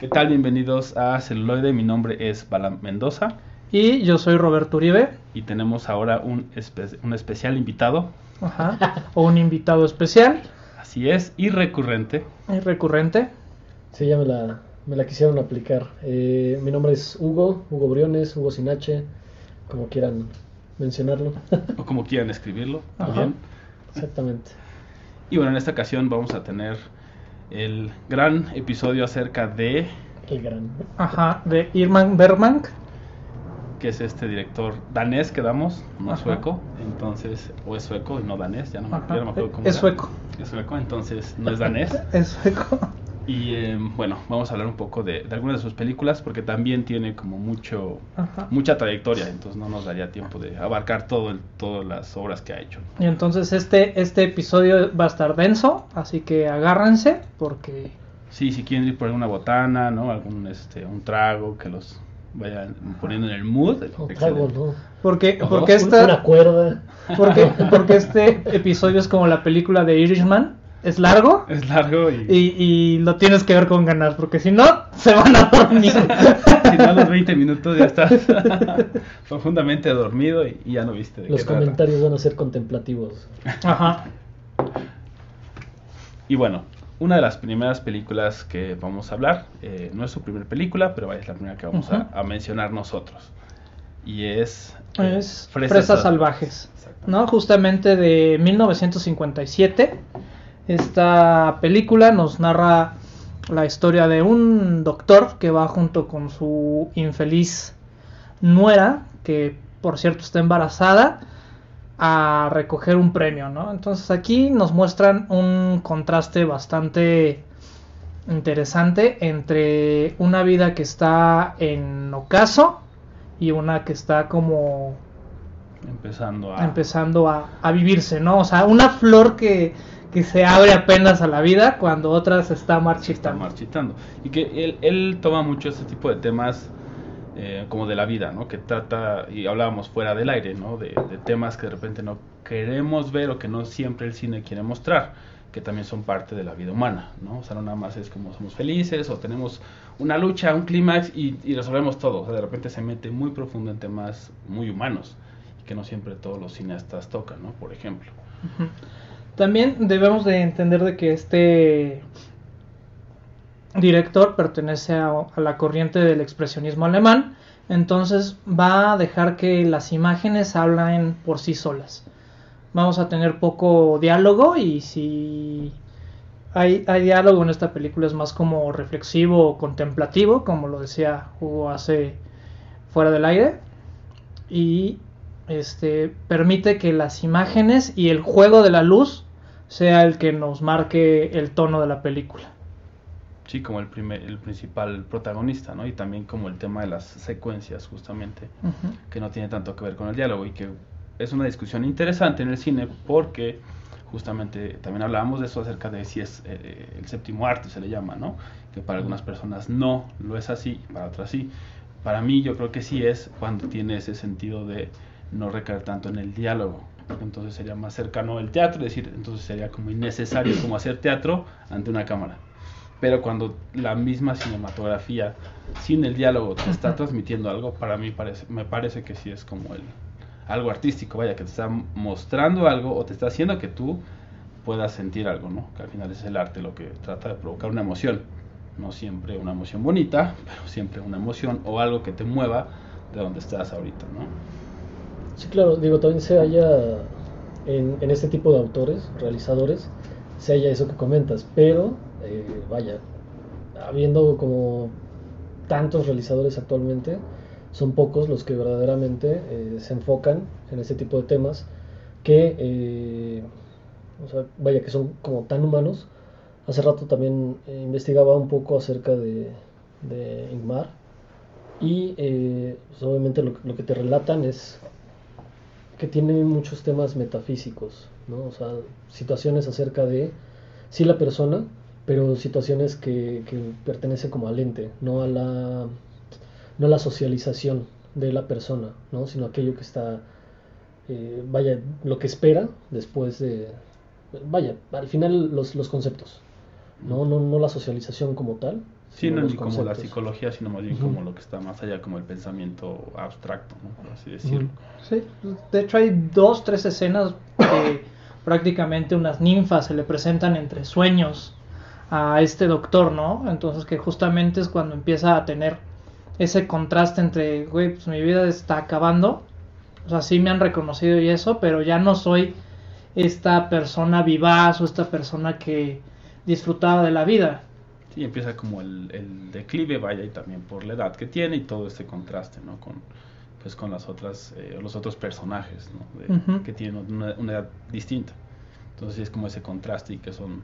¿Qué tal? Bienvenidos a Celuloide. Mi nombre es Balam Mendoza Y yo soy Roberto Uribe, y tenemos ahora un, espe- un especial invitado. ajá, o un invitado especial Así es, y recurrente. y recurrente. Sí, ya me la, me la quisieron aplicar. Eh, mi nombre es Hugo, Hugo Briones, Hugo sin H, como quieran mencionarlo. o como quieran escribirlo. Ajá. también. Exactamente. Y bueno, en esta ocasión vamos a tener el gran episodio acerca de El gran. Ajá, de Irman Bergman. que es este director danés que damos, no Ajá. sueco, entonces, o es sueco y no danés, ya no, me- Ajá, ya no me acuerdo cómo Es era. sueco. Es sueco, entonces no es danés. Es sueco. Y eh, bueno, vamos a hablar un poco de, de algunas de sus películas porque también tiene como mucho Ajá. mucha trayectoria, entonces no nos daría tiempo de abarcar todo el- todas las obras que ha hecho. Y entonces este, este episodio va a estar denso, así que agárrense porque Sí, si quieren ir por alguna botana, ¿no? Algún este un trago que los vayan poniendo en el mood. No, trago, no. porque porque Un- Una esta cuerda. porque porque este episodio es como la película de Irishman, es largo Es largo y, y, y lo tienes que ver con ganas, porque si no se van a dormir. si no a los 20 minutos ya estás profundamente dormido y, y ya no viste de Los qué trata. comentarios van a ser contemplativos. Ajá. Y bueno, una de las primeras películas que vamos a hablar, eh, no es su primera película, pero vaya, es la primera que vamos a- mencionar nosotros. Y es... eh, Es Fresas, Salvajes, ¿no? Justamente de 1957. Esta película nos narra la historia de un doctor que va junto con su infeliz nuera, que por cierto está embarazada, a recoger un premio, ¿no? Entonces aquí nos muestran un contraste bastante interesante entre una vida que está en ocaso y una que está como Empezando a... empezando a, a vivirse, ¿no? O sea, una flor que, que se abre apenas a la vida cuando otra se está está marchitando. marchitando. Y que él, él toma mucho este tipo de temas eh, como de la vida, ¿no? Que trata, y hablábamos fuera del aire, ¿no? De, de temas que de repente no queremos ver o que no siempre el cine quiere mostrar, que también son parte de la vida humana, ¿no? O sea, no nada más es como somos felices o tenemos una lucha, un clímax y, y resolvemos todo. O sea, de repente se mete muy profundo en temas muy humanos y que no siempre todos los cineastas tocan, ¿no? Por ejemplo. Ujú. También debemos de entender de que este director pertenece a, la corriente del expresionismo alemán, entonces va a dejar que las imágenes hablen por sí solas. Vamos a tener poco diálogo y si hay, hay diálogo en esta película es más como reflexivo o contemplativo, como lo decía Hugo hace fuera del aire. Y este permite que las imágenes y el juego de la luz sea el que nos marque el tono de la película. Sí, como el, primer, el principal protagonista, ¿no? Y también como el tema de las secuencias, justamente. Ujú. que no tiene tanto que ver con el diálogo y que es una discusión interesante en el cine porque justamente también hablábamos de eso acerca de si es eh, el séptimo arte se le llama, ¿no? Que para algunas personas no lo es así, para otras sí. Para mí yo creo que sí es cuando tiene ese sentido de no recaer tanto en el diálogo. Entonces sería más cercano al teatro, es decir, entonces sería como innecesario como hacer teatro ante una cámara. Pero cuando la misma cinematografía, sin el diálogo, te está transmitiendo algo, para mí parece, me parece que sí es como el, algo artístico, vaya, que te está mostrando algo o te está haciendo que tú puedas sentir algo, ¿no? Que al final es el arte lo que trata de provocar una emoción. No siempre una emoción bonita, pero siempre una emoción o algo que te mueva de donde estás ahorita, ¿no? Sí, claro, digo, también se halla en, en este tipo de autores, realizadores, se halla eso que comentas, pero eh, vaya, habiendo como tantos realizadores actualmente, son pocos los que verdaderamente eh, se enfocan en este tipo de temas que, eh, vaya, que son como tan humanos. Hace rato también investigaba un poco acerca de, Ingmar y pues, obviamente lo, lo que te relatan es que tiene muchos temas metafísicos, ¿no? O sea, situaciones acerca de, sí la persona, pero situaciones que, que pertenecen como al ente, no a la, no a la socialización de la persona, ¿no? Sino aquello que está, eh, vaya, lo que espera después de, vaya, al final los, los conceptos, no, no, no la socialización como tal. Sí, no ni como la psicología, sino más bien como lo que está más allá, como el pensamiento abstracto, ¿no? por así decirlo. Sí, de hecho hay dos, tres escenas que prácticamente unas ninfas se le presentan entre sueños a este doctor, ¿no? Entonces que justamente es cuando empieza a tener ese contraste entre, güey, pues mi vida está acabando, o sea, sí me han reconocido y eso, pero ya no soy esta persona vivaz o esta persona que disfrutaba de la vida. Sí, empieza como el, declive, vaya, y también por la edad que tiene y todo este contraste, ¿no? Con, pues con las otras, eh, los otros personajes, ¿no? Que tienen una, una, edad distinta. Entonces es como ese contraste y que son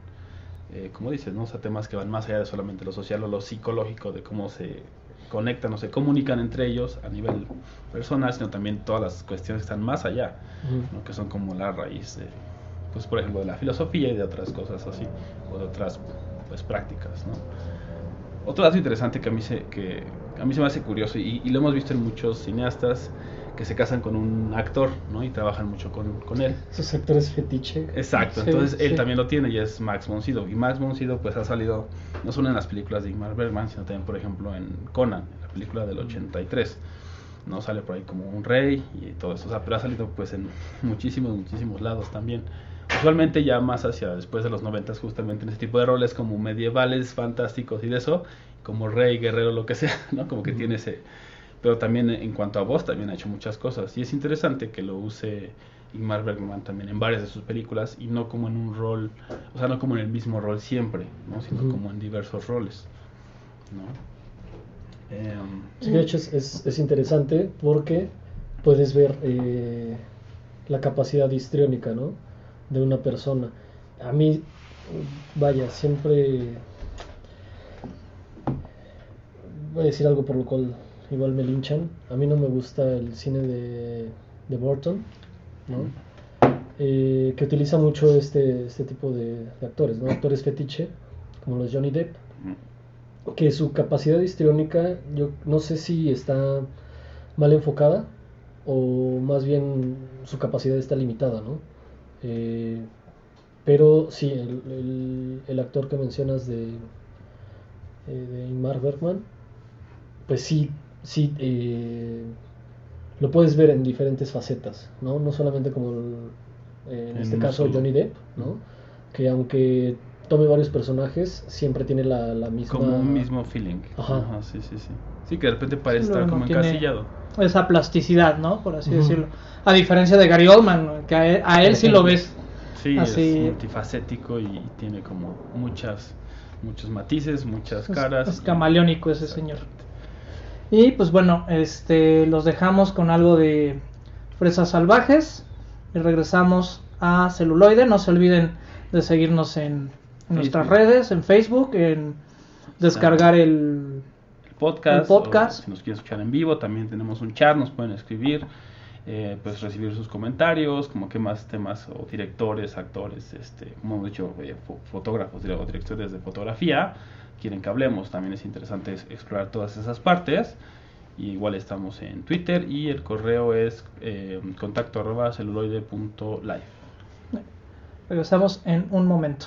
eh, como dices, ¿no? O sea, temas que van más allá de solamente lo social o lo psicológico, de cómo se conectan o se comunican entre ellos a nivel personal, sino también todas las cuestiones que están más allá, que son como la raíz de, pues por ejemplo, de la filosofía y de otras cosas así, o de otras pues prácticas, ¿no? Otro dato interesante que a mí se, que a mí se me hace curioso y, y lo hemos visto en muchos cineastas que se casan con un actor, ¿no? Y trabajan mucho con, con él. Sus actores fetiche. Exacto, entonces él también lo tiene y es Max von Y Max von pues ha salido no solo en las películas de Ingmar Bergman, sino también, por ejemplo, en Conan, la película del 83. ¿no? Sale por ahí como un rey y todo eso. O sea, pero ha salido pues en muchísimos, muchísimos lados también. Usualmente ya más hacia después de los 90 justamente en ese tipo de roles como medievales, fantásticos y de eso, como rey, guerrero, lo que sea, ¿no? Como que tiene ese pero también en cuanto a voz también ha hecho muchas cosas y es interesante que lo use Ingmar Bergman también en varias de sus películas y no como en un rol, o sea, no como en el mismo rol siempre, ¿no? sino como en diversos roles. ¿no? Em, sí, de hecho es, es, interesante porque puedes ver eh, la capacidad histriónica ¿no? De una persona. A mí, vaya, siempre voy a decir algo por lo cual igual me linchan. A mí no me gusta el cine de, de Burton, ¿no? Eh, que utiliza mucho este, este tipo de, actores, ¿no? Actores fetiche, como los Johnny Depp, que su capacidad histriónica, yo no sé si está mal enfocada o más bien su capacidad está limitada, ¿no? Eh, pero sí, el, el, actor que mencionas de, eh, de Ingmar Bergman, pues sí sí eh, lo puedes ver en diferentes facetas, ¿no? No solamente como en, este caso Johnny Depp, ¿no? Que aunque tome varios personajes, siempre tiene la, misma... Como un mismo feeling. Ajá. sí, sí, sí. Sí, que de repente parece estar como encasillado. Esa plasticidad, ¿no? Por así decirlo. A diferencia de Gary Oldman, que a él, sí lo ves. Sí, así... es multifacético y tiene como muchas muchos matices, muchas caras. Es, camaleónico ese señor. Y pues bueno, este los dejamos con algo de fresas salvajes y regresamos a celuloide. No se olviden de seguirnos en, nuestras redes, en Facebook, en descargar el, podcast. podcast. si nos quieren escuchar en vivo, también tenemos un chat, nos pueden escribir. Eh, pues recibir sus comentarios, como qué más temas o directores, actores, este, como hemos dicho, eh, fotógrafos o directores de fotografía, quieren que hablemos. También es interesante explorar todas esas partes. Y igual estamos en Twitter y el correo es eh, contacto arroba celuloide.live. Regresamos en un momento.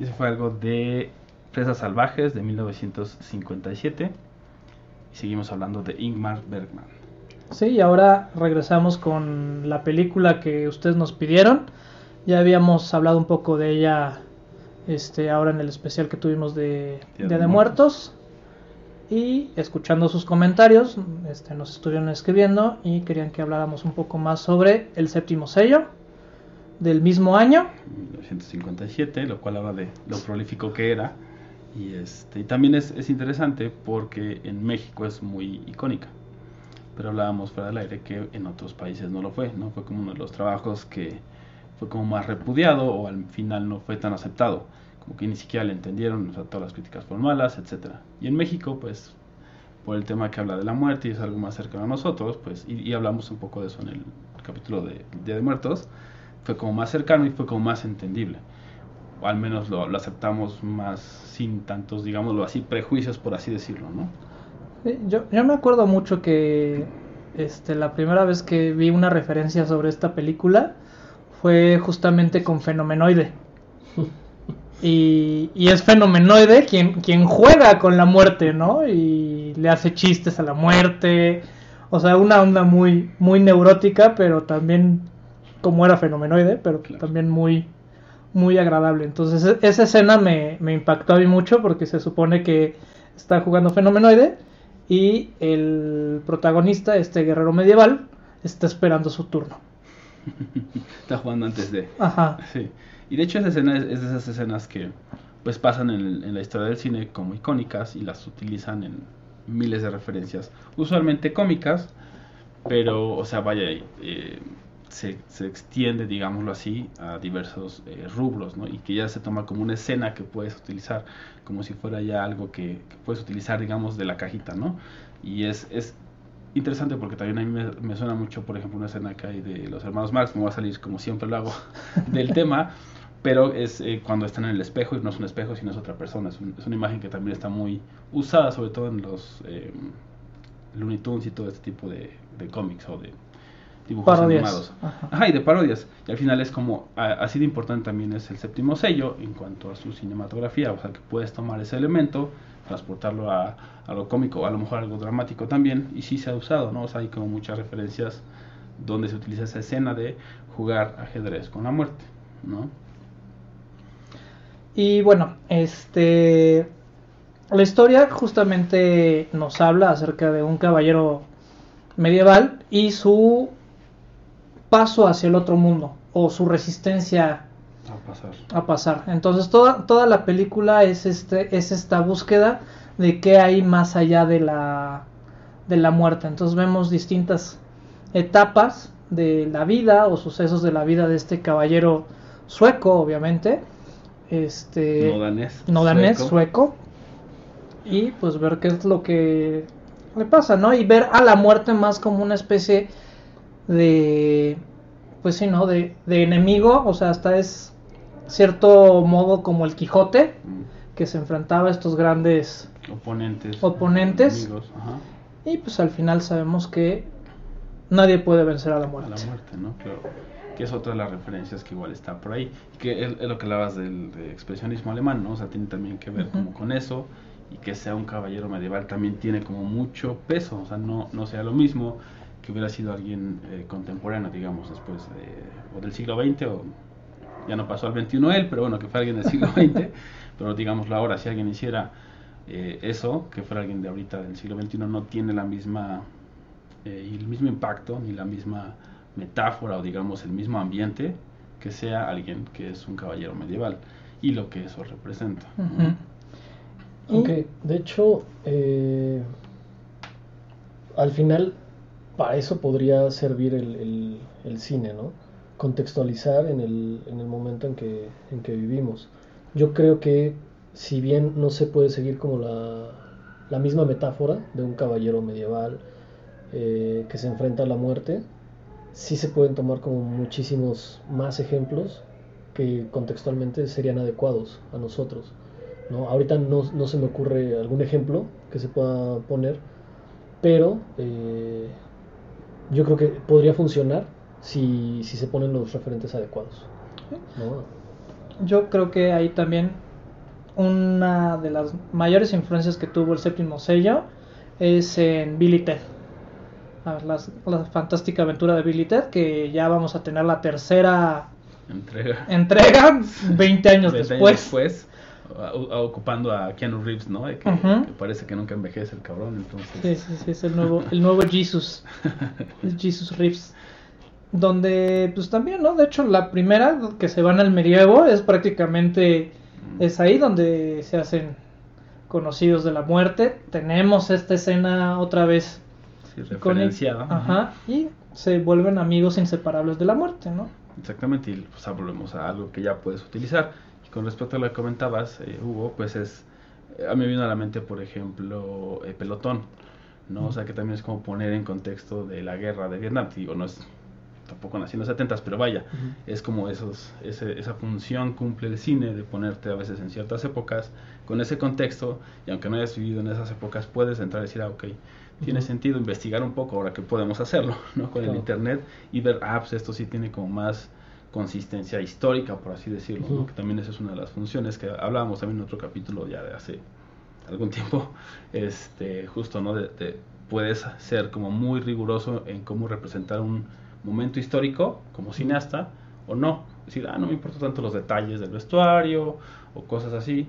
Y eso fue algo de Fresas Salvajes de 1957. Y seguimos hablando de Ingmar Bergman. Sí, y ahora regresamos con la película que ustedes nos pidieron. Ya habíamos hablado un poco de ella este ahora en el especial que tuvimos de Día de, Muertos. Y escuchando sus comentarios, este, nos estuvieron escribiendo y querían que habláramos un poco más sobre el séptimo sello del mismo año. 1957, lo cual habla de lo prolífico que era. Y, este, y también es, es interesante porque en México es muy icónica pero hablábamos fuera del aire que en otros países no lo fue, ¿no? Fue como uno de los trabajos que fue como más repudiado o al final no fue tan aceptado, como que ni siquiera le entendieron, o sea, todas las críticas fueron malas, etcétera. Y en México, pues, por el tema que habla de la muerte y es algo más cercano a nosotros, pues, y, hablamos un poco de eso en el capítulo de Día de Muertos, fue como más cercano y fue como más entendible. O al menos lo, lo aceptamos más sin tantos, digámoslo así, prejuicios, por así decirlo, ¿no? Yo, yo me acuerdo mucho que este, la primera vez que vi una referencia sobre esta película fue justamente con Fenomenoide. Y, y, es Fenomenoide quien, quien juega con la muerte, ¿no? Y le hace chistes a la muerte. O sea, una onda muy, muy neurótica, pero también como era Fenomenoide, pero también muy, muy agradable. Entonces, e, esa escena me, me impactó a mí mucho porque se supone que está jugando Fenomenoide y el protagonista, este guerrero medieval, está esperando su turno. está jugando antes de. Ajá. Sí. Y de hecho esa escena es, de esas escenas que pues pasan en, la historia del cine como icónicas y las utilizan en miles de referencias, usualmente cómicas, pero, o sea, vaya, eh, se, extiende, digámoslo así, a diversos eh, rubros, ¿no? Y que ya se toma como una escena que puedes utilizar, como si fuera ya algo que, puedes utilizar, digamos, de la cajita, ¿no? Y es, es interesante porque también a mí me, suena mucho, por ejemplo, una escena que hay de los hermanos Marx, me va a salir como siempre lo hago del tema, pero es eh, cuando están en el espejo y no es un espejo, sino es otra persona. Es, una imagen que también está muy usada, sobre todo en los eh, Looney Tunes y todo este tipo de cómics o de dibujos animados. Ajá. y de parodias. Y al final es como, así de importante también es el séptimo sello en cuanto a su cinematografía, o sea que puedes tomar ese elemento, transportarlo a algo cómico, a lo mejor algo dramático también, y sí se ha usado, ¿no? O sea, hay como muchas referencias donde se utiliza esa escena de jugar ajedrez con la muerte, ¿no? Y bueno, este la historia justamente nos habla acerca de un caballero medieval y su paso hacia el otro mundo o su resistencia a pasar. A pasar. Entonces toda, toda la película es, este, es esta búsqueda de qué hay más allá de la, de la muerte. Entonces vemos distintas etapas de la vida o sucesos de la vida de este caballero sueco, obviamente. Este, no danés. No danés, sueco. Y pues ver qué es lo que le pasa, ¿no? Y ver a la muerte más como una especie de, pues sí, ¿no? De, de enemigo, o sea, hasta es cierto modo como el Quijote, mm. que se enfrentaba a estos grandes oponentes. Oponentes. Y pues al final sabemos que nadie puede vencer a la muerte. A la muerte, ¿no? que es otra de las referencias que igual está por ahí. Que es, lo que hablabas del expresionismo alemán, ¿no? O sea, tiene también que ver como con eso. Y que sea un caballero medieval también tiene como mucho peso. O sea, no, no sea lo mismo que hubiera sido alguien eh, contemporáneo, digamos, después de, o del siglo XX, o ya no pasó al XXI él, pero bueno, que fue alguien del siglo XX, pero digámoslo ahora, si alguien hiciera eh, eso, que fuera alguien de ahorita del siglo XXI, no tiene la misma, eh, el mismo impacto, ni la misma metáfora, o digamos el mismo ambiente, que sea alguien que es un caballero medieval, y lo que eso representa. Aunque, de hecho, al final para eso podría servir el, el, cine, ¿no? Contextualizar en el, en el momento en que, en que vivimos. Yo creo que si bien no se puede seguir como la, la misma metáfora de un caballero medieval eh, que se enfrenta a la muerte, sí se pueden tomar como muchísimos más ejemplos que contextualmente serían adecuados a nosotros. ¿no? Ahorita no, no se me ocurre algún ejemplo que se pueda poner, pero eh, yo creo que podría funcionar si, si se ponen los referentes adecuados. Yo creo que ahí también una de las mayores influencias que tuvo el séptimo sello es en Billy Ted. la fantástica aventura de Billy Ted, que ya vamos a tener la tercera entrega, entrega 20 años después. después ocupando a Keanu Reeves, ¿no? Que, parece que nunca envejece el cabrón, entonces... Sí, sí, sí, es el nuevo, el nuevo Jesus, es Jesus Reeves. Donde, pues también, ¿no? De hecho, la primera que se van al medievo es prácticamente, mm. es ahí donde se hacen conocidos de la muerte. Tenemos esta escena otra vez sí, referenciada. Ajá, y se vuelven amigos inseparables de la muerte, ¿no? Exactamente, y pues volvemos a algo que ya puedes utilizar con respecto a lo que comentabas, eh, Hugo, pues es, a mí me vino a la mente, por ejemplo, el pelotón, ¿no? O sea, que también es como poner en contexto de la guerra de Vietnam, digo, no es tampoco nació en los 70 pero vaya, es como esos, esa función cumple el cine de ponerte a veces en ciertas épocas con ese contexto, y aunque no hayas vivido en esas épocas, puedes entrar y decir, ah, ok, tiene sentido investigar un poco ahora que podemos hacerlo, ¿no? Con el internet y ver, ah, pues esto sí tiene como más consistencia histórica, por así decirlo, que también esa es una de las funciones que hablábamos también en otro capítulo ya de hace algún tiempo, este, justo, ¿no? De, puedes ser como muy riguroso en cómo representar un momento histórico como cineasta o no. Decir, ah, no me importa tanto los detalles del vestuario o cosas así,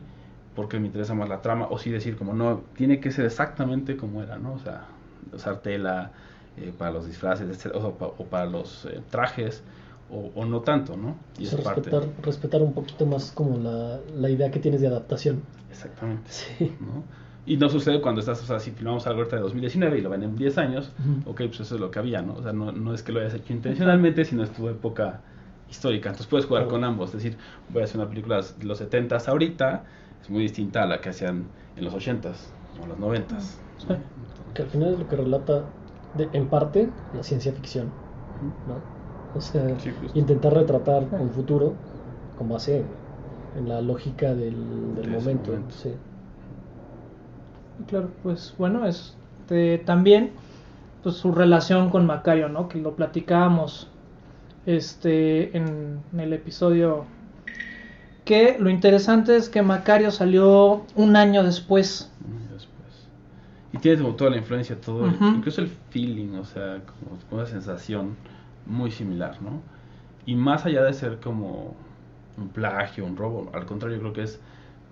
porque me interesa más la trama, o sí decir como no, tiene que ser exactamente como era, ¿no? O sea, usar tela eh, para los disfraces, o, para los eh, trajes, o, no tanto, ¿no? Y respetar, respetar un poquito más como la, la, idea que tienes de adaptación. Exactamente. Sí. ¿no? Y no sucede cuando estás, o sea, si filmamos algo ahorita de 2019 y lo ven en 10 años, ok, pues eso es lo que había, ¿no? O sea, no, no es que lo hayas hecho intencionalmente, sino es tu época histórica. Entonces puedes jugar con ambos, es decir, voy a hacer una película de los 70s ahorita, es muy distinta a la que hacían en los 80s o los 90s. Que al final es lo que relata, de, en parte, la ciencia ficción, ¿no? O sea, intentar retratar un futuro como hace en la lógica del, momento. Sí. Claro, pues bueno, es también pues su relación con Macario, ¿no? Que lo platicábamos este en, el episodio que lo interesante es que Macario salió un año después. Y tiene como toda la influencia, todo, incluso el feeling, o sea, como, como una sensación muy similar, ¿no? Y más allá de ser como un plagio, un robo, al contrario, creo que es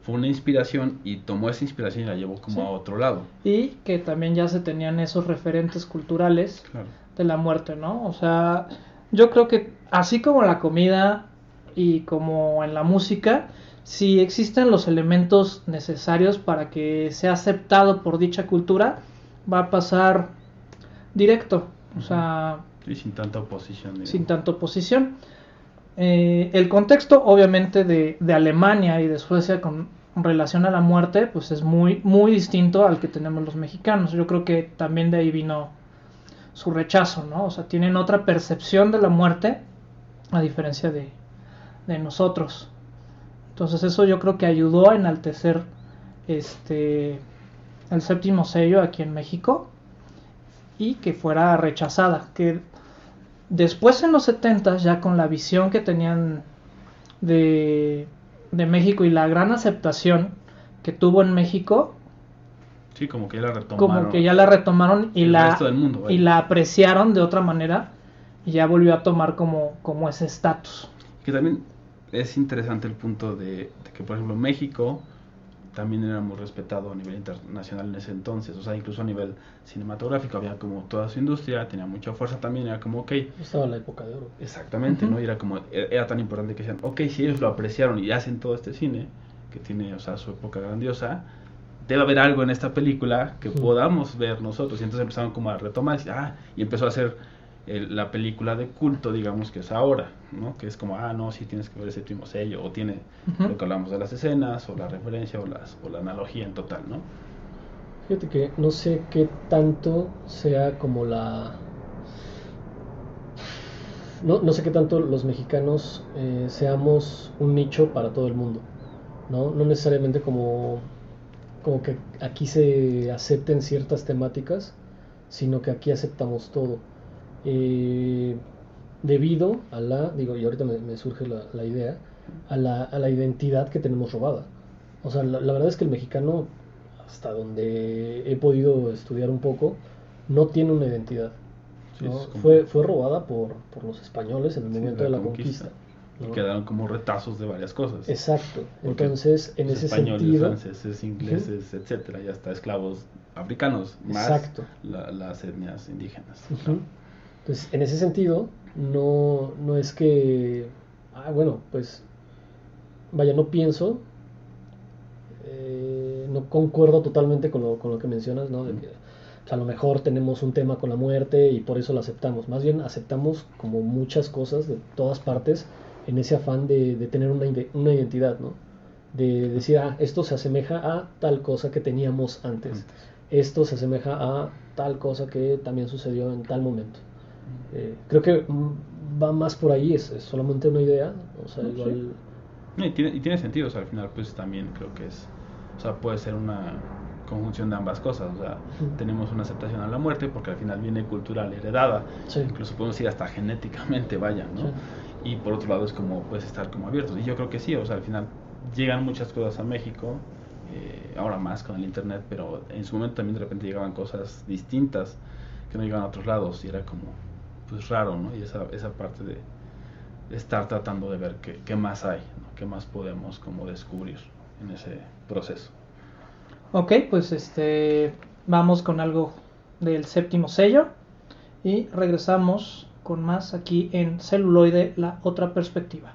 fue una inspiración y tomó esa inspiración y la llevó como a otro lado. Y que también ya se tenían esos referentes culturales de la muerte, ¿no? O sea, yo creo que así como la comida y como en la música, si existen los elementos necesarios para que sea aceptado por dicha cultura, va a pasar directo. O sea, y sin tanta oposición. Sin tanta oposición. Eh, el contexto, obviamente, de, de, Alemania y de Suecia con relación a la muerte, pues es muy, muy distinto al que tenemos los mexicanos. Yo creo que también de ahí vino su rechazo, ¿no? O sea, tienen otra percepción de la muerte, a diferencia de, de nosotros. Entonces eso yo creo que ayudó a enaltecer este el séptimo sello aquí en México y que fuera rechazada. Que después en los 70 ya con la visión que tenían de, de México y la gran aceptación que tuvo en México, Sí, como que ya la retomaron. Como que ya la retomaron y, la, y la apreciaron de otra manera y ya volvió a tomar como, como ese estatus. Que también es interesante el punto de, de, que, por ejemplo, México también era muy respetado a nivel internacional en ese entonces, o sea, incluso a nivel cinematográfico había como toda su industria, tenía mucha fuerza también, era como, ok. Estaba en la época de oro. Exactamente, ¿no? Y era como, e-, era tan importante que decían, ok, si ellos lo apreciaron y hacen todo este cine, que tiene, o sea, su época grandiosa, debe haber algo en esta película que podamos ver nosotros. Y entonces empezaron como a retomar, y, ah, y empezó a hacer la película de culto, digamos, que es ahora, ¿no? Que es como, ah, no, sí tienes que ver ese primo sello, o tiene lo que hablamos de las escenas, o la referencia, o, las, o la analogía en total, ¿no? Fíjate que no sé qué tanto sea como la... No, no sé qué tanto los mexicanos eh, seamos un nicho para todo el mundo, ¿no? No necesariamente como, como que aquí se acepten ciertas temáticas, sino que aquí aceptamos todo eh, debido a la, digo, y ahorita me, surge la, idea, a la, a la, identidad que tenemos robada. O sea, la, la verdad es que el mexicano, hasta donde he podido estudiar un poco, no tiene una identidad. Fue, fue robada por, por los españoles en el Sí, momento de la conquista. Y ¿no? quedaron como retazos de varias cosas. Exacto. Porque Entonces, en los ese españoles, sentido, franceses, ingleses, etcétera, ya hasta esclavos africanos, más Exacto. la- las etnias indígenas. Ujú. Entonces, en ese sentido, no, no es que, ah, bueno, pues, vaya, no pienso, eh, no concuerdo totalmente con lo, con lo que mencionas, ¿no? De que, pues, a lo mejor tenemos un tema con la muerte y por eso lo aceptamos. Más bien aceptamos como muchas cosas de todas partes en ese afán de, de tener una, una identidad, ¿no? De decir, ah, esto se asemeja a tal cosa que teníamos antes. Antes. Esto se asemeja a tal cosa que también sucedió en tal momento. Eh, creo que va más por ahí, es, es solamente una idea. O sea, igual. No, y, tiene, y tiene sentido, o sea, al final pues también creo que es, o sea, puede ser una conjunción de ambas cosas, o sea, tenemos una aceptación a la muerte porque al final viene cultural, heredada, Sí. incluso podemos decir hasta genéticamente, vaya, ¿no? Sí. Y por otro lado es como puedes estar como abiertos, y yo creo que sí, o sea, al final llegan muchas cosas a México, eh, ahora más con el internet, pero en su momento también de repente llegaban cosas distintas que no llegaban a otros lados y era como, pues raro, ¿no? Y esa, esa parte de estar tratando de ver qué, qué más hay, ¿no? qué más podemos como descubrir en ese proceso. Ok, pues este vamos con algo del séptimo sello y regresamos con más aquí en celuloide, la otra perspectiva.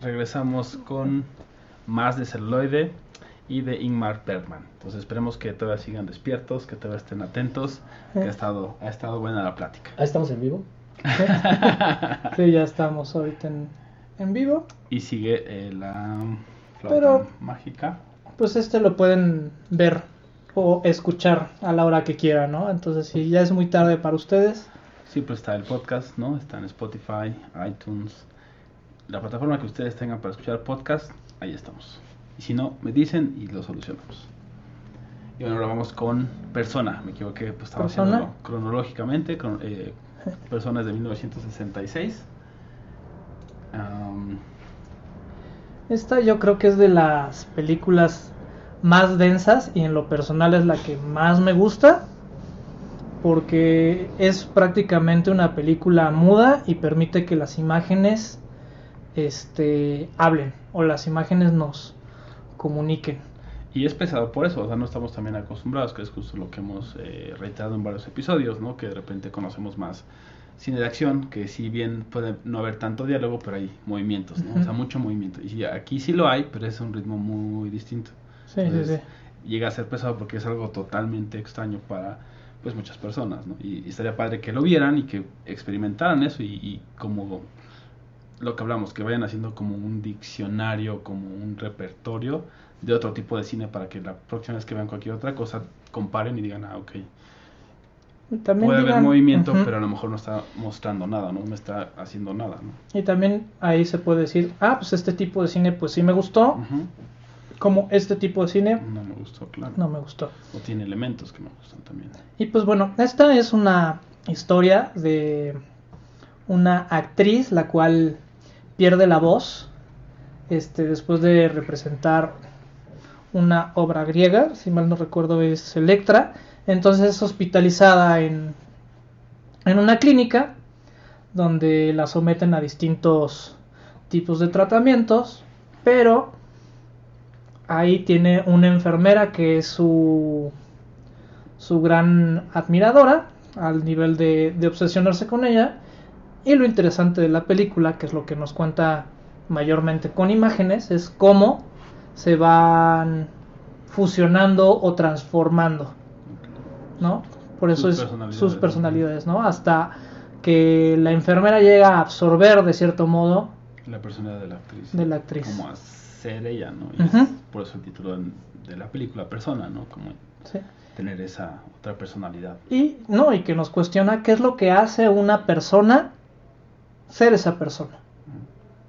Regresamos con más de celuloide y de Ingmar Bergman. Entonces esperemos que todavía sigan despiertos, que todavía estén atentos, que ha estado, ha estado buena la plática. Ah, estamos en vivo. sí, ya estamos ahorita en, en vivo. Y sigue eh, la flauta Pero- mágica. Pues este lo pueden ver o escuchar a la hora que quieran, ¿no? Entonces, si ya es muy tarde para ustedes, Siempre está el podcast, ¿no? Está en Spotify, iTunes, la plataforma que ustedes tengan para escuchar podcast, ahí estamos. Y si no, me dicen y lo solucionamos. Y bueno, ahora vamos con Persona. Me equivoqué, pues estaba ¿Persona? haciéndolo cronológicamente. cron- eh, Persona es de 1966. Am, esta yo creo que es de las películas más densas y en lo personal es la que más me gusta porque es prácticamente una película muda y permite que las imágenes este hablen o las imágenes nos comuniquen. Y es pesado por eso, o sea, no estamos también acostumbrados, que es justo lo que hemos eh, reiterado en varios episodios, ¿no? Que de repente conocemos más cine de acción, que si bien puede no haber tanto diálogo, pero hay movimientos, ¿no? O sea, mucho movimiento. Y aquí sí lo hay, pero es un ritmo muy distinto. Sí, Entonces, sí, sí. Llega a ser pesado porque es algo totalmente extraño para pues muchas personas, ¿no? Y, y estaría padre que lo vieran y que experimentaran eso y, y como lo que hablamos, que vayan haciendo como un diccionario, como un repertorio de otro tipo de cine para que la próxima vez que vean cualquier otra cosa comparen y digan, ah, ok, También puede haber digan- movimiento, Ujú. pero a lo mejor no está mostrando nada, no me está haciendo nada, ¿no? Y también ahí se puede decir, ah, pues este tipo de cine pues sí me gustó, Ujú. como este tipo de cine No me gustó, claro. no me gustó. O tiene elementos que me gustan también. Y pues bueno, esta es una historia de una actriz la cual pierde la voz este, después de representar una obra griega, si mal no recuerdo es Electra, entonces es hospitalizada en, en una clínica donde la someten a distintos tipos de tratamientos, pero ahí tiene una enfermera que es su su gran admiradora al nivel de, de obsesionarse con ella y lo interesante de la película que es lo que nos cuenta mayormente con imágenes es cómo se van fusionando o transformando ¿no? por eso Sus es personalidades, sus ¿no? personalidades ¿no? hasta que la enfermera llega a absorber de cierto modo La personalidad de la actriz. de la actriz Como a ser ella, ¿no? Y es por eso el título de, de la película, persona, ¿no? Como Sí. tener esa otra personalidad. y no y que nos cuestiona qué es lo que hace una persona ser esa persona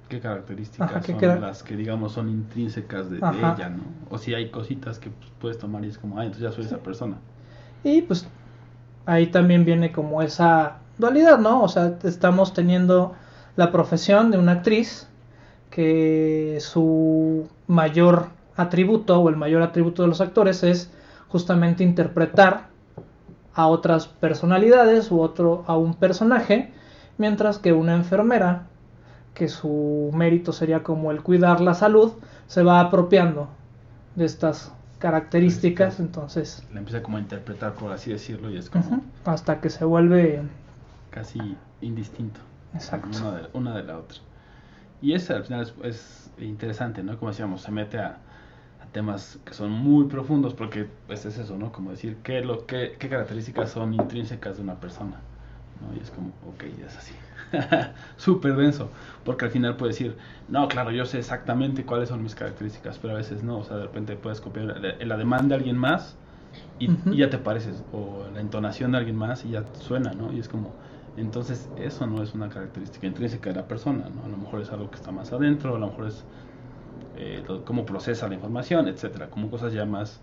¿Qué características Ajá, ¿qué son las que, digamos, son intrínsecas de, ella, ¿no? O si hay cositas que pues, puedes tomar y es como, ah, entonces ya soy esa persona. Y pues ahí también viene como esa dualidad, ¿no? O sea, estamos teniendo la profesión de una actriz que su mayor atributo o el mayor atributo de los actores es justamente interpretar a otras personalidades u otro a un personaje, mientras que una enfermera que su mérito sería como el cuidar la salud, se va apropiando de estas características, entonces La empieza como a interpretar, por así decirlo, y es como Hasta que se vuelve casi indistinto. exacto. Una de, una de la otra. Y ese al final es, es interesante, ¿no? Como decíamos, se mete a, a temas que son muy profundos porque pues es eso, ¿no? Como decir qué, lo, qué, qué características son intrínsecas de una persona, ¿no? Y es como, ok, es así. Súper denso, porque al final puedes decir, no, claro, yo sé exactamente cuáles son mis características, pero a veces no, o sea, de repente puedes copiar el, el ademán de alguien más y, ya te pareces, o la entonación de alguien más y ya suena, ¿no? Y es como, entonces eso no es una característica intrínseca de la persona, ¿no? A lo mejor es algo que está más adentro, a lo mejor es eh, lo- cómo procesa la información, etcétera, como cosas ya más,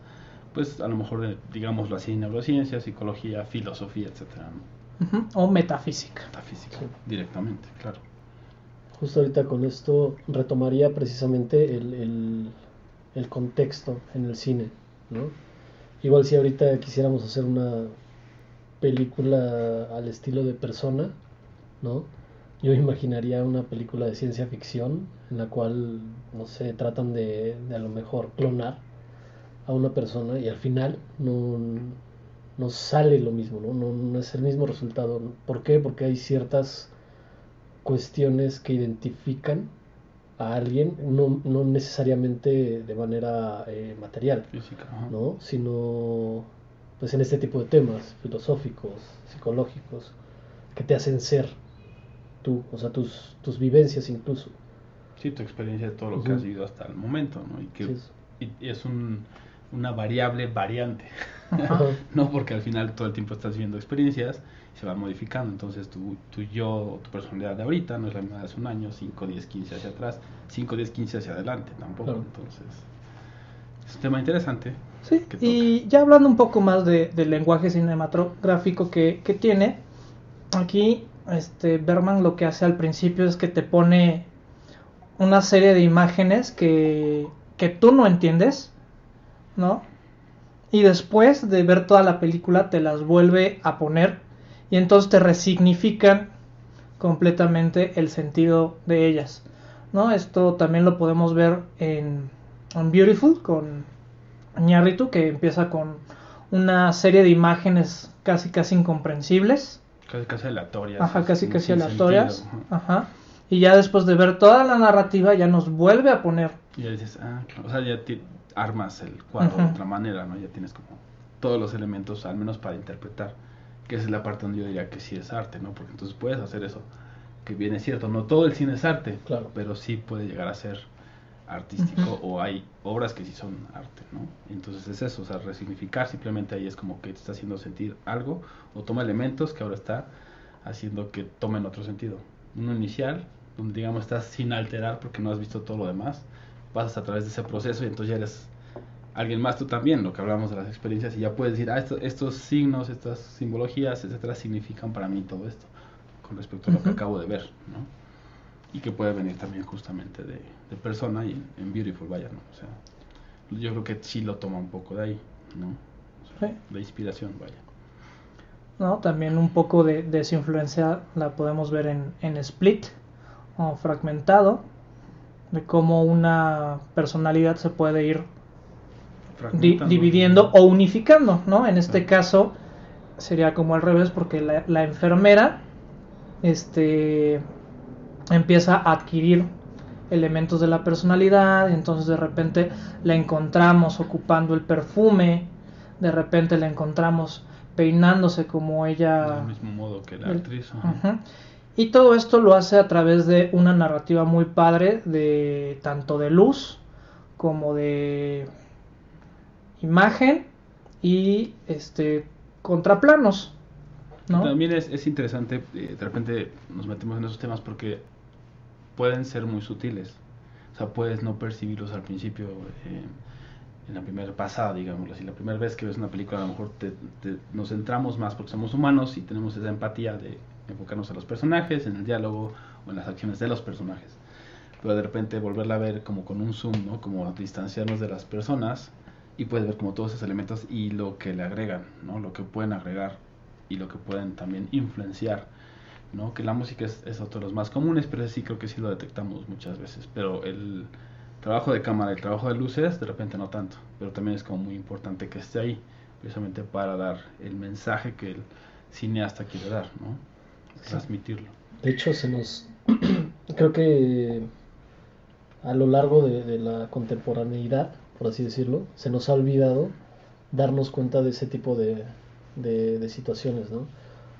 pues a lo mejor, digámoslo así, neurociencia, psicología, filosofía, etcétera, ¿no? O metafísica. Metafísica, Sí. directamente, claro. Justo ahorita con esto retomaría precisamente el, el- el contexto en el cine, ¿no? Igual si ahorita quisiéramos hacer una película al estilo de persona, ¿no? Yo imaginaría una película de ciencia ficción en la cual, no sé, tratan de, de a lo mejor clonar a una persona y al final no, no sale lo mismo, ¿no? No, no es el mismo resultado. ¿Por qué? Porque hay ciertas cuestiones que identifican a alguien, no, no necesariamente de manera eh, material, Física. ¿no? Sino pues en este tipo de temas filosóficos, psicológicos, que te hacen ser tú, o sea, tus, tus vivencias incluso. Sí, tu experiencia de todo lo que has vivido hasta el momento, ¿no? Y que es un, una variable variante, ¿no? Porque al final todo el tiempo estás viviendo experiencias y se van modificando, entonces tu, tu yo, tu personalidad de ahorita no es la misma de hace un año, 5, 10, 15 hacia atrás, 5, 10, 15 hacia adelante tampoco, entonces es un tema interesante. Sí, y ya hablando un poco más de, del lenguaje cinematográfico que, que tiene, aquí este Berman lo que hace al principio es que te pone una serie de imágenes que, que tú no entiendes, ¿no? Y después de ver toda la película te las vuelve a poner y entonces te resignifican completamente el sentido de ellas, ¿no? Esto también lo podemos ver en, en Beautiful con Ñarritu que empieza con una serie de imágenes casi casi incomprensibles Casi, casi aleatorias. Ajá, casi, casi aleatorias. Ajá. Y ya después de ver toda la narrativa, ya nos vuelve a poner. Y ya dices, ah, o sea, ya armas el cuadro de otra manera, ¿no? Ya tienes como todos los elementos, al menos para interpretar. Que esa es la parte donde yo diría que sí es arte, ¿no? Porque entonces puedes hacer eso. Que bien es cierto, no todo el cine es arte, claro. pero sí puede llegar a ser artístico o hay obras que sí son arte, ¿no? Entonces es eso, o sea, resignificar simplemente ahí es como que te está haciendo sentir algo o toma elementos que ahora está haciendo que tomen otro sentido. Uno inicial, donde digamos estás sin alterar porque no has visto todo lo demás, pasas a través de ese proceso y entonces ya eres alguien más tú también, lo que hablamos de las experiencias y ya puedes decir, ah, estos signos, estas simbologías, etcétera, significan para mí todo esto con respecto a lo que acabo de ver, ¿no? y que puede venir también justamente de, persona y en, Beautiful, vaya, ¿no? O sea, yo creo que sí lo toma un poco de ahí, ¿no? De inspiración, vaya. No, también un poco de, de esa influencia la podemos ver en, en Split o Fragmentado, de cómo una personalidad se puede ir dividiendo o unificando, ¿no? En este caso sería como al revés porque la, la enfermera este empieza a adquirir elementos de la personalidad, y entonces de repente la encontramos ocupando el perfume, de repente la encontramos peinándose como ella... Del mismo modo que la actriz. Y todo esto lo hace a través de una narrativa muy padre, de tanto de luz como de imagen y este contraplanos. También es, es interesante, eh, de repente nos metemos en esos temas porque pueden ser muy sutiles. O sea, puedes no percibirlos al principio eh, en la primera pasada, digamos así. La primera vez que ves una película, a lo mejor te, nos centramos más porque somos humanos y tenemos esa empatía de enfocarnos en los personajes, en el diálogo o en las acciones de los personajes. Pero de repente volverla a ver como con un zoom, ¿no? Como distanciarnos de las personas y puedes ver como todos esos elementos y lo que le agregan, ¿no? Lo que pueden agregar y lo que pueden también influenciar ¿no? Que la música es, es, otro de los más comunes, pero sí creo que sí lo detectamos muchas veces. Pero el trabajo de cámara, el trabajo de luces, de repente no tanto. Pero también es como muy importante que esté ahí, precisamente para dar el mensaje que el cineasta quiere dar, ¿no? Transmitirlo. De hecho, se nos. creo que a lo largo de, de la contemporaneidad, por así decirlo, se nos ha olvidado darnos cuenta de ese tipo de, de, situaciones, ¿no?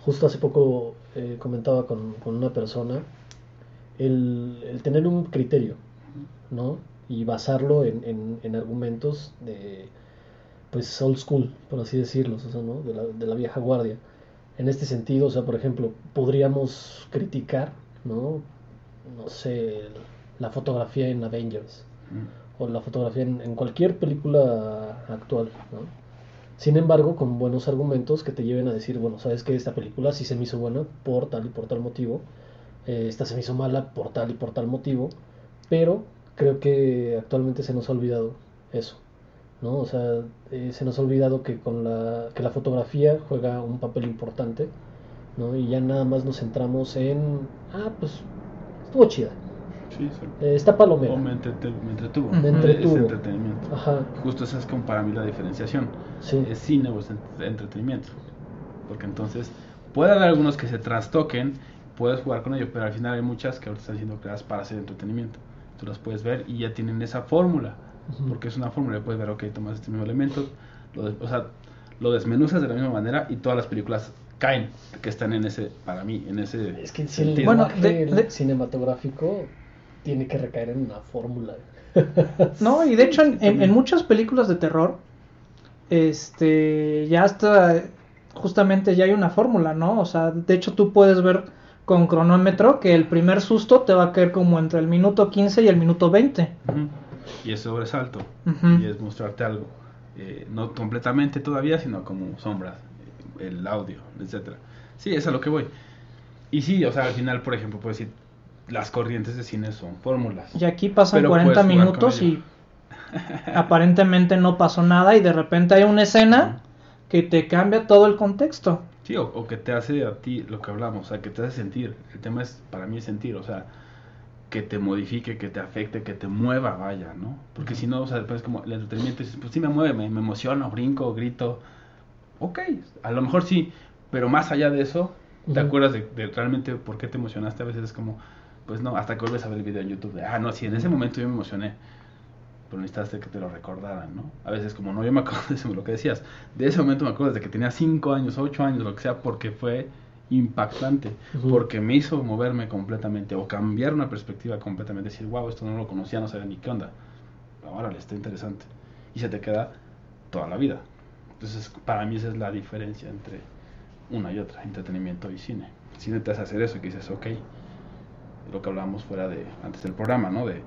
Justo hace poco eh, comentaba con, una persona el, tener un criterio, ¿no? Y basarlo en, en, argumentos de, pues, old school, por así decirlo, o sea, ¿no? De la, de la, vieja guardia. En este sentido, o sea, por ejemplo, podríamos criticar, ¿no? No sé, la fotografía en Avengers, o la fotografía en, en cualquier película actual, ¿no? Sin embargo, con buenos argumentos que te lleven a decir, bueno, sabes que esta película sí se me hizo buena por tal y por tal motivo, eh, esta se me hizo mala por tal y por tal motivo, pero creo que actualmente se nos ha olvidado eso, ¿no? O sea, eh, se nos ha olvidado que con la, que la fotografía juega un papel importante, ¿no? Y ya nada más nos centramos en, ah, pues estuvo chida, Sí, eh, está palomera. me, entretuvo. Me entretuvo. Es entretenimiento. Ajá. Justo esa es como para mí la diferenciación. Sí. Es cine o es entretenimiento. Porque entonces puede haber algunos que se trastoquen, puedes jugar con ellos, pero al final hay muchas que ahora están siendo creadas para hacer entretenimiento. tú las puedes ver y ya tienen esa fórmula, porque es una fórmula, puedes ver, ok, tomas este mismo elemento, lo o sea, lo desmenuzas de la misma manera y todas las películas caen, que están en ese, para mí, en ese Es que si el cinematográfico tiene que recaer en una fórmula. No, y de hecho en, en, muchas películas de terror, este, ya hasta, justamente ya hay una fórmula, ¿no? O sea, de hecho tú puedes ver con cronómetro que el primer susto te va a caer como entre el minuto 15 y el minuto 20. Y es sobresalto, y es mostrarte algo. Eh, no completamente todavía, sino como sombras, el audio, etcétera. Sí, es a lo que voy. Y sí, o sea, al final, por ejemplo, puedo decir, las corrientes de cine son fórmulas. Y aquí pasan 40 minutos y aparentemente no pasó nada y de repente hay una escena que te cambia todo el contexto. Sí, o, que te hace a ti lo que hablamos, o sea, que te hace sentir. El tema es, para mí, sentir, o sea, que te modifique, que te afecte, que te mueva, vaya, ¿no? Porque si no, o sea, después como el entretenimiento, pues sí me mueve, me, me emociono, brinco, grito. Ok, a lo mejor sí, pero más allá de eso, ¿te acuerdas de, de, realmente por qué te emocionaste? A veces es como, pues no, hasta que vuelves a ver el video en YouTube de, ah, no, sí, en ese momento yo me emocioné, pero necesitaste que te lo recordaran, ¿no? A veces como, no, yo me acuerdo de lo que decías, de ese momento me acuerdo desde que tenía 5 años, 8 años, lo que sea, porque fue impactante, porque me hizo moverme completamente o cambiar una perspectiva completamente, decir, wow, esto no lo conocía, no sabía ni qué onda, ahora le está interesante, y se te queda toda la vida. Entonces, para mí esa es la diferencia entre una y otra, entretenimiento y cine. Cine te hace hacer eso, que dices, ok, lo que hablábamos fuera de antes del programa, ¿no? De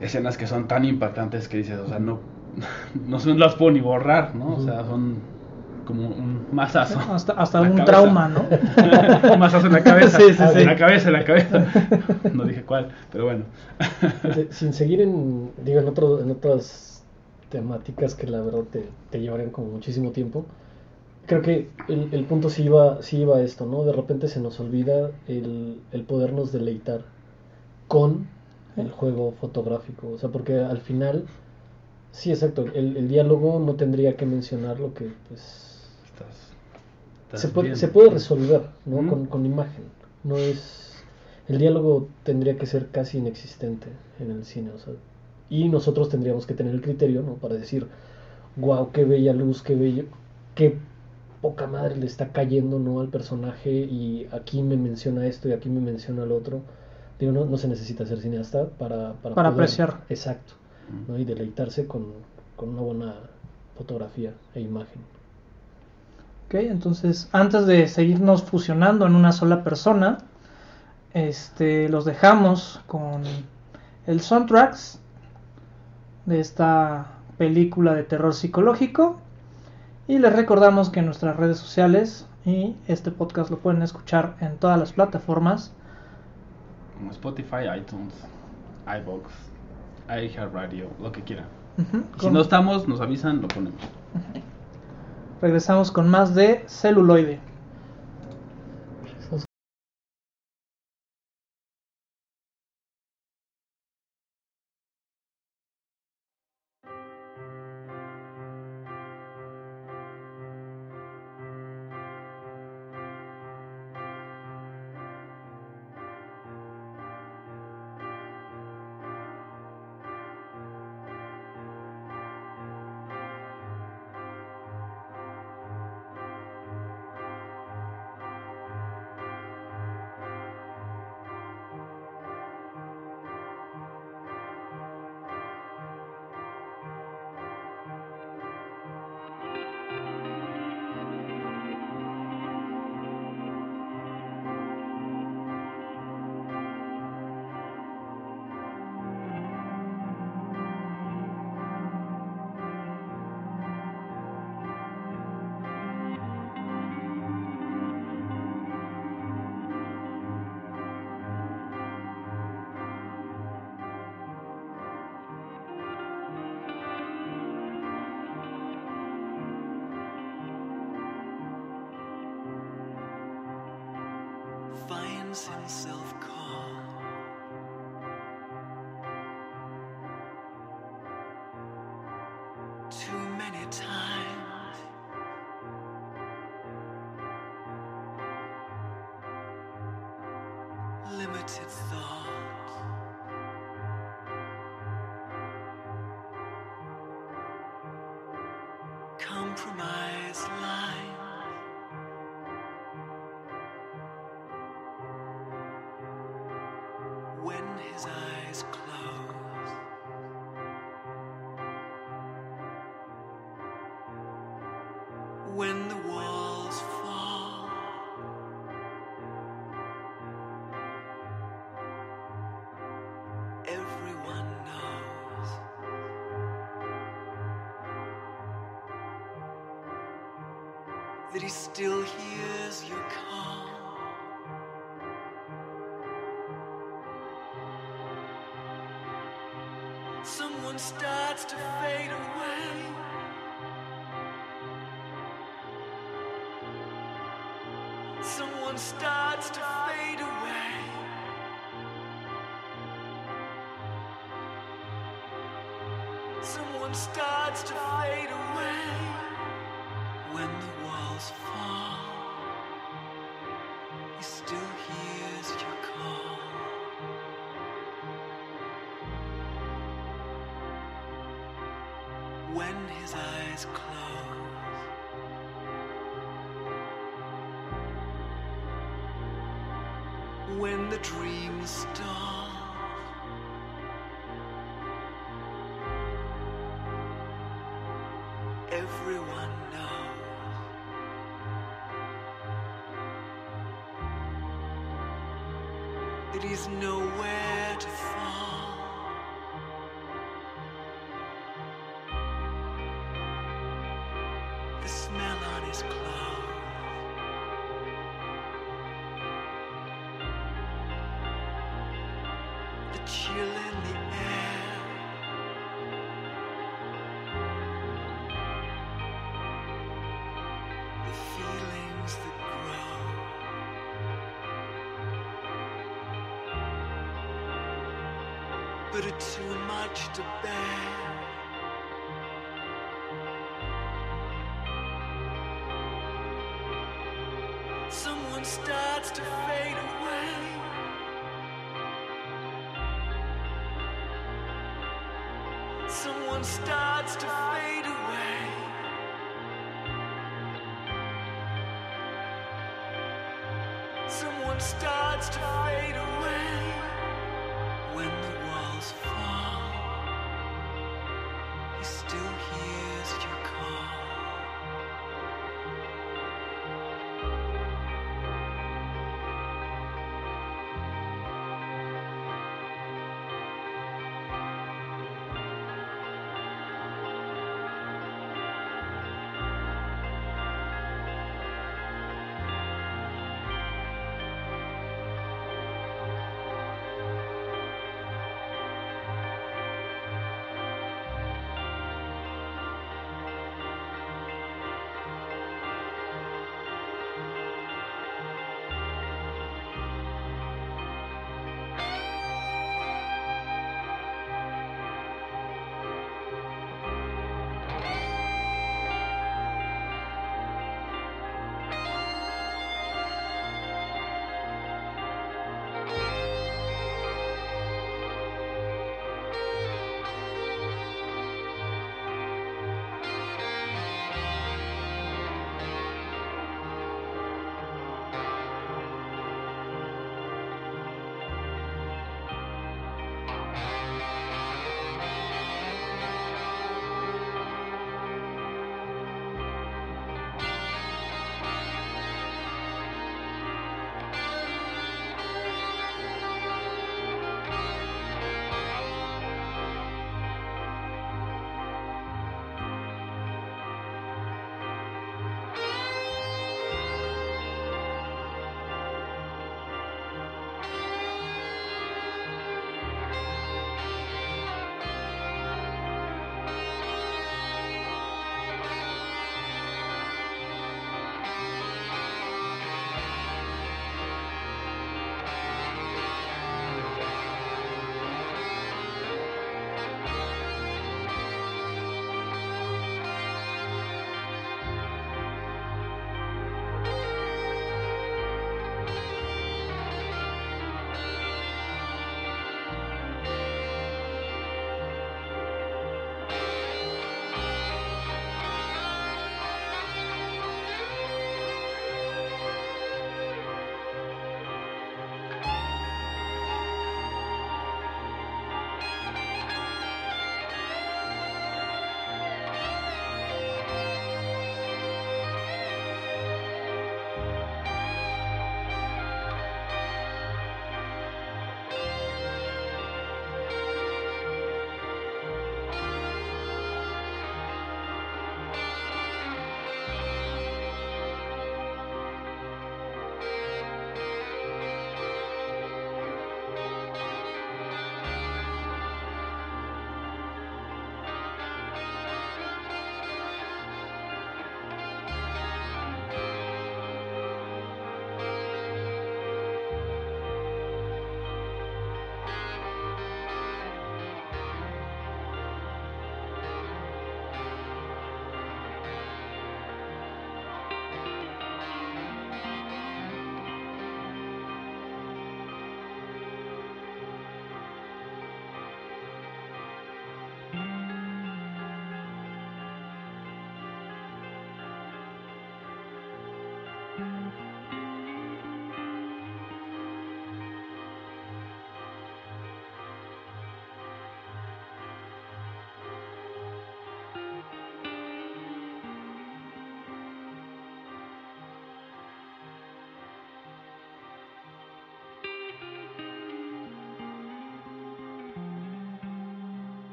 escenas que son tan impactantes que dices, o sea, no, no se las puedo ni borrar, ¿no? O sea, son como un masazo. Hasta, hasta un trauma, ¿no? un masazo en la cabeza. Sí, sí, sí. En la cabeza, en la cabeza. No dije cuál, pero bueno. Sin seguir en, digo, en, otro, en otras temáticas que la verdad te, te llevarían como muchísimo tiempo creo que el, el, punto sí iba, sí iba a esto, ¿no? De repente se nos olvida el, el podernos deleitar con el juego fotográfico. O sea, porque al final, sí, exacto, el, el diálogo no tendría que mencionar lo que, pues, estás, se, puede, se, puede, resolver, ¿no? Con, con imagen. No es... El diálogo tendría que ser casi inexistente en el cine, o sea, y nosotros tendríamos que tener el criterio, ¿no? Para decir, wow, qué bella luz, qué bello, qué poca madre le está cayendo no al personaje y aquí me menciona esto y aquí me menciona lo otro. Digo, no, no se necesita ser cineasta para, para, apreciar. Exacto. ¿no? Y deleitarse con, con una buena fotografía e imagen. Ok, entonces antes de seguirnos fusionando en una sola persona, este, los dejamos con el soundtracks de esta película de terror psicológico y les recordamos que en nuestras redes sociales y este podcast lo pueden escuchar en todas las plataformas. Como Spotify, iTunes, iBox, iHeartRadio, lo que quieran. Si no estamos, nos avisan, lo ponemos. Regresamos con más de celuloide. Himself self-calm. still hears your call. Someone starts to fade away. when his eyes close. When the dream stalls. the chill in the air. The feelings that grow. But it's too much to bear. Stop!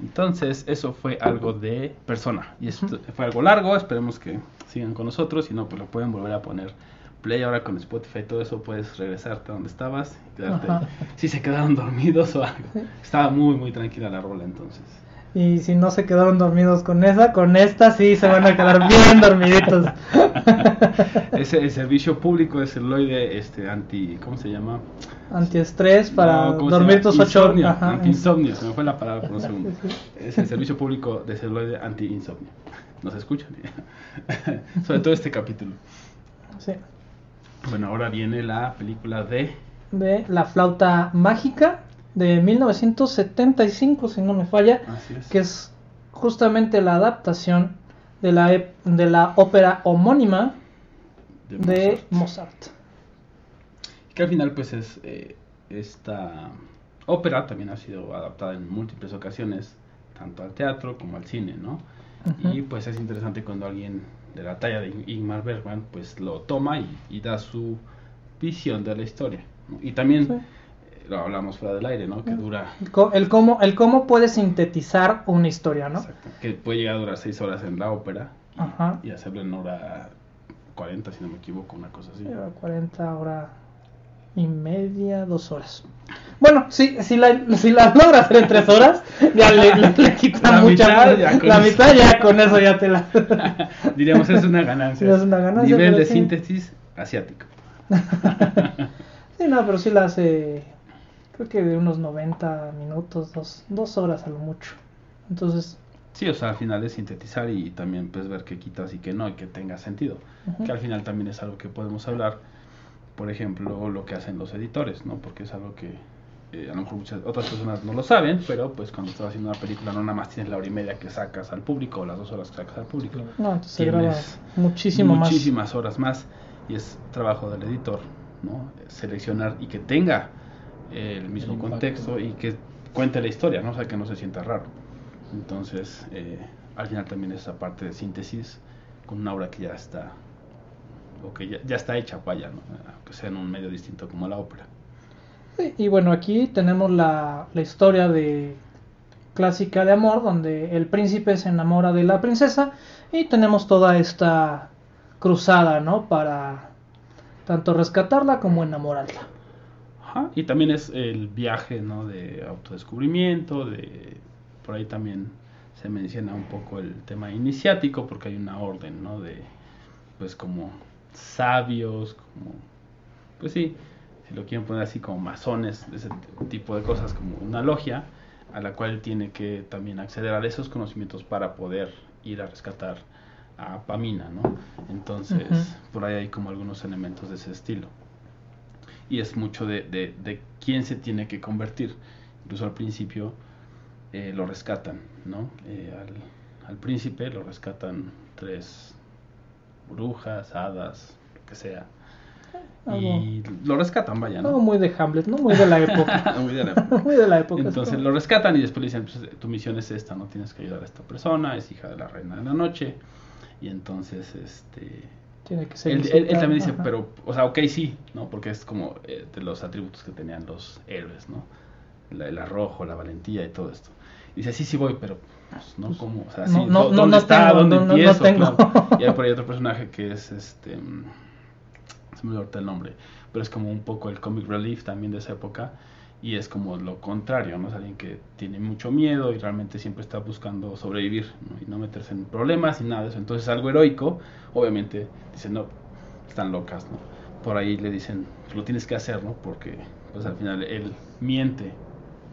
Entonces, eso fue algo de persona. Y esto fue algo largo, esperemos que sigan con nosotros. Si no, pues lo pueden volver a poner play ahora con Spotify y todo eso. Puedes regresarte a donde estabas y quedarte. Si se quedaron dormidos o algo. Estaba muy, muy tranquila la rola entonces. Y si no se quedaron dormidos con esa, con esta sí se van a quedar bien dormiditos. Ese el servicio público de celuloide este anti ¿cómo se llama? Antiestrés para No, ¿cómo se dormir tus ocho Insomnio, ajá, anti-insomnio, se me fue la palabra por un segundo. Es el servicio público de celuloide anti-insomnio. ¿Nos escuchan? Sobre todo este capítulo. sí. Bueno, ahora viene la película de De La flauta mágica de 1975, si no me falla, Así es. que es justamente la adaptación de la, de la ópera homónima de de Mozart. Mozart. Que al final pues es eh, esta ópera también ha sido adaptada en múltiples ocasiones, tanto al teatro como al cine, ¿no? Y pues es interesante cuando alguien de la talla de Ingmar Bergman pues lo toma y, y da su visión de la historia. ¿no? Y también Sí. Lo hablamos fuera del aire, ¿no? Que dura, El cómo, el cómo puede sintetizar una historia, ¿no? exacto, que puede llegar a durar seis horas en la ópera y, Ajá. y hacerlo en hora 40 si no me equivoco, una cosa así. Lleva 40 horas y media, dos horas. Bueno, si, si, la, si la logra hacer en tres horas, ya le, le, le quita La mucha mitad ya con La eso. mitad ya con eso ya te la. Diríamos es una ganancia. Es una ganancia, Nivel de sí. síntesis asiático. Sí, no, pero sí la hace. Creo que de unos 90 minutos, dos, dos horas a lo mucho. Entonces, Sí, o sea, al final es sintetizar y también pues ver qué quitas y qué no y que tenga sentido. Ujú. Que al final también es algo que podemos hablar, por ejemplo, lo que hacen los editores, ¿no? Porque es algo que eh, a lo mejor muchas otras personas no lo saben, pero pues cuando estás haciendo una película no nada más tienes la hora y media que sacas al público o las dos horas que sacas al público. no, entonces Tienes muchísimo más. muchísimas horas más y es trabajo del editor, ¿no? Seleccionar y que tenga el mismo contexto y que cuente la historia, ¿no? O sea, que no se sienta raro. Entonces, eh, al final también esa parte de síntesis con una obra que ya está o que ya, ya está hecha, vaya, ¿no? Aunque sea en un medio distinto como la ópera. Y bueno, aquí tenemos la, la historia de clásica de amor, donde el príncipe se enamora de la princesa y tenemos toda esta cruzada, ¿no? Para tanto rescatarla como enamorarla. Ajá, Y también es el viaje, ¿no? De autodescubrimiento, de por ahí también se menciona un poco el tema iniciático, porque hay una orden, ¿no? De, pues como sabios, como, pues sí, si lo quieren poner así como masones, ese tipo de cosas, como una logia, a la cual tiene que también acceder a esos conocimientos para poder ir a rescatar a Pamina, ¿no? Entonces, por ahí hay como algunos elementos de ese estilo y es mucho de, de, de quién se tiene que convertir. Incluso al principio eh, lo rescatan, ¿no? Eh, al, al príncipe lo rescatan tres brujas, hadas, lo que sea. Y lo rescatan, vaya, Algo ¿no? muy de Hamlet, ¿no? Muy de la época. Muy de la época. muy de la época. Entonces lo rescatan y después le dicen, pues, tu misión es esta, no tienes que ayudar a esta persona, es hija de la reina de la noche. Y entonces, este, Tiene que ser. él, él- él también dice, Ajá. pero, o sea, ok, sí, ¿no? Porque es como eh, de los atributos que tenían los héroes, ¿no? La- el arrojo, la valentía y todo esto. Y dice, sí, sí voy, pero, pues, ¿no? ¿Cómo? O sea, sí, No, no, ¿dó- no, ¿dónde no está? tengo, ¿Dónde empiezo? tengo. Claro. Y hay por ahí otro personaje que es, este, mm, se me olvidó el nombre, pero es como un poco el comic relief también de esa época. Y es como lo contrario, ¿no? Es alguien que tiene mucho miedo y realmente siempre está buscando sobrevivir ¿no? y no meterse en problemas y nada de eso. Entonces algo heroico, obviamente dicen, no, están locas, ¿no? Por ahí le dicen, lo tienes que hacer, ¿no? Porque pues al final él miente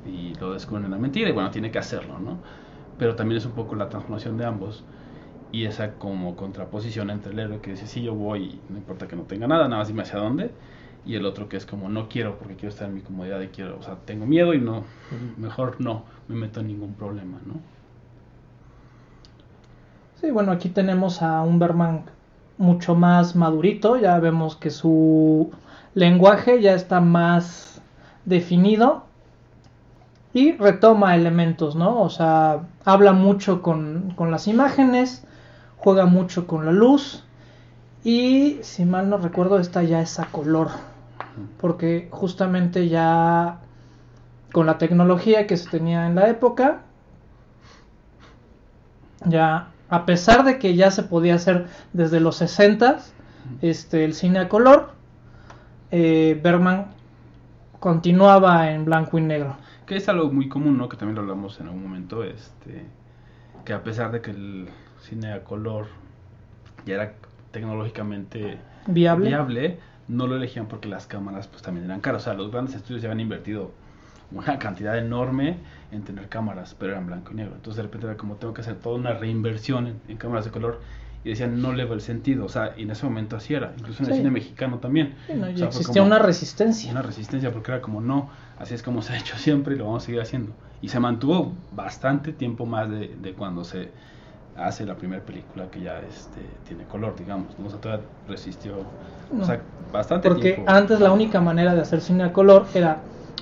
y lo descubren en la mentira y bueno, tiene que hacerlo, ¿no? Pero también es un poco la transformación de ambos y esa como contraposición entre el héroe que dice, sí, yo voy, no importa que no tenga nada, nada más dime hacia dónde, y el otro que es como, no quiero porque quiero estar en mi comodidad y quiero, o sea, tengo miedo y no, mejor no, me meto en ningún problema, ¿no? Sí, bueno, aquí tenemos a un Berman mucho más madurito, ya vemos que su lenguaje ya está más definido y retoma elementos, ¿no? O sea, habla mucho con, con las imágenes, juega mucho con la luz y si mal no recuerdo esta ya es a color, porque justamente ya con la tecnología que se tenía en la época, ya a pesar de que ya se podía hacer desde los 60 este el cine a color, eh, Bergman continuaba en blanco y negro. Que es algo muy común, ¿no? Que también lo hablamos en algún momento, este, que a pesar de que el cine a color ya era tecnológicamente Viable. viable, no lo elegían porque las cámaras pues también eran caras. O sea, los grandes estudios ya habían invertido una cantidad enorme en tener cámaras, pero eran blanco y negro. Entonces de repente era como tengo que hacer toda una reinversión en, en cámaras de color y decían no le veo el sentido. O sea, y en ese momento así era, incluso en el cine mexicano también. Sí, ¿no? O Y sea, fue existía una resistencia. Una resistencia porque era como no, así es como se ha hecho siempre y lo vamos a seguir haciendo. Y se mantuvo bastante tiempo más de, de cuando se hace la primera película que ya este, tiene color, digamos. ¿no? O sea, todavía resistió No. o sea, bastante Porque tiempo. antes la única manera de hacer cine a color era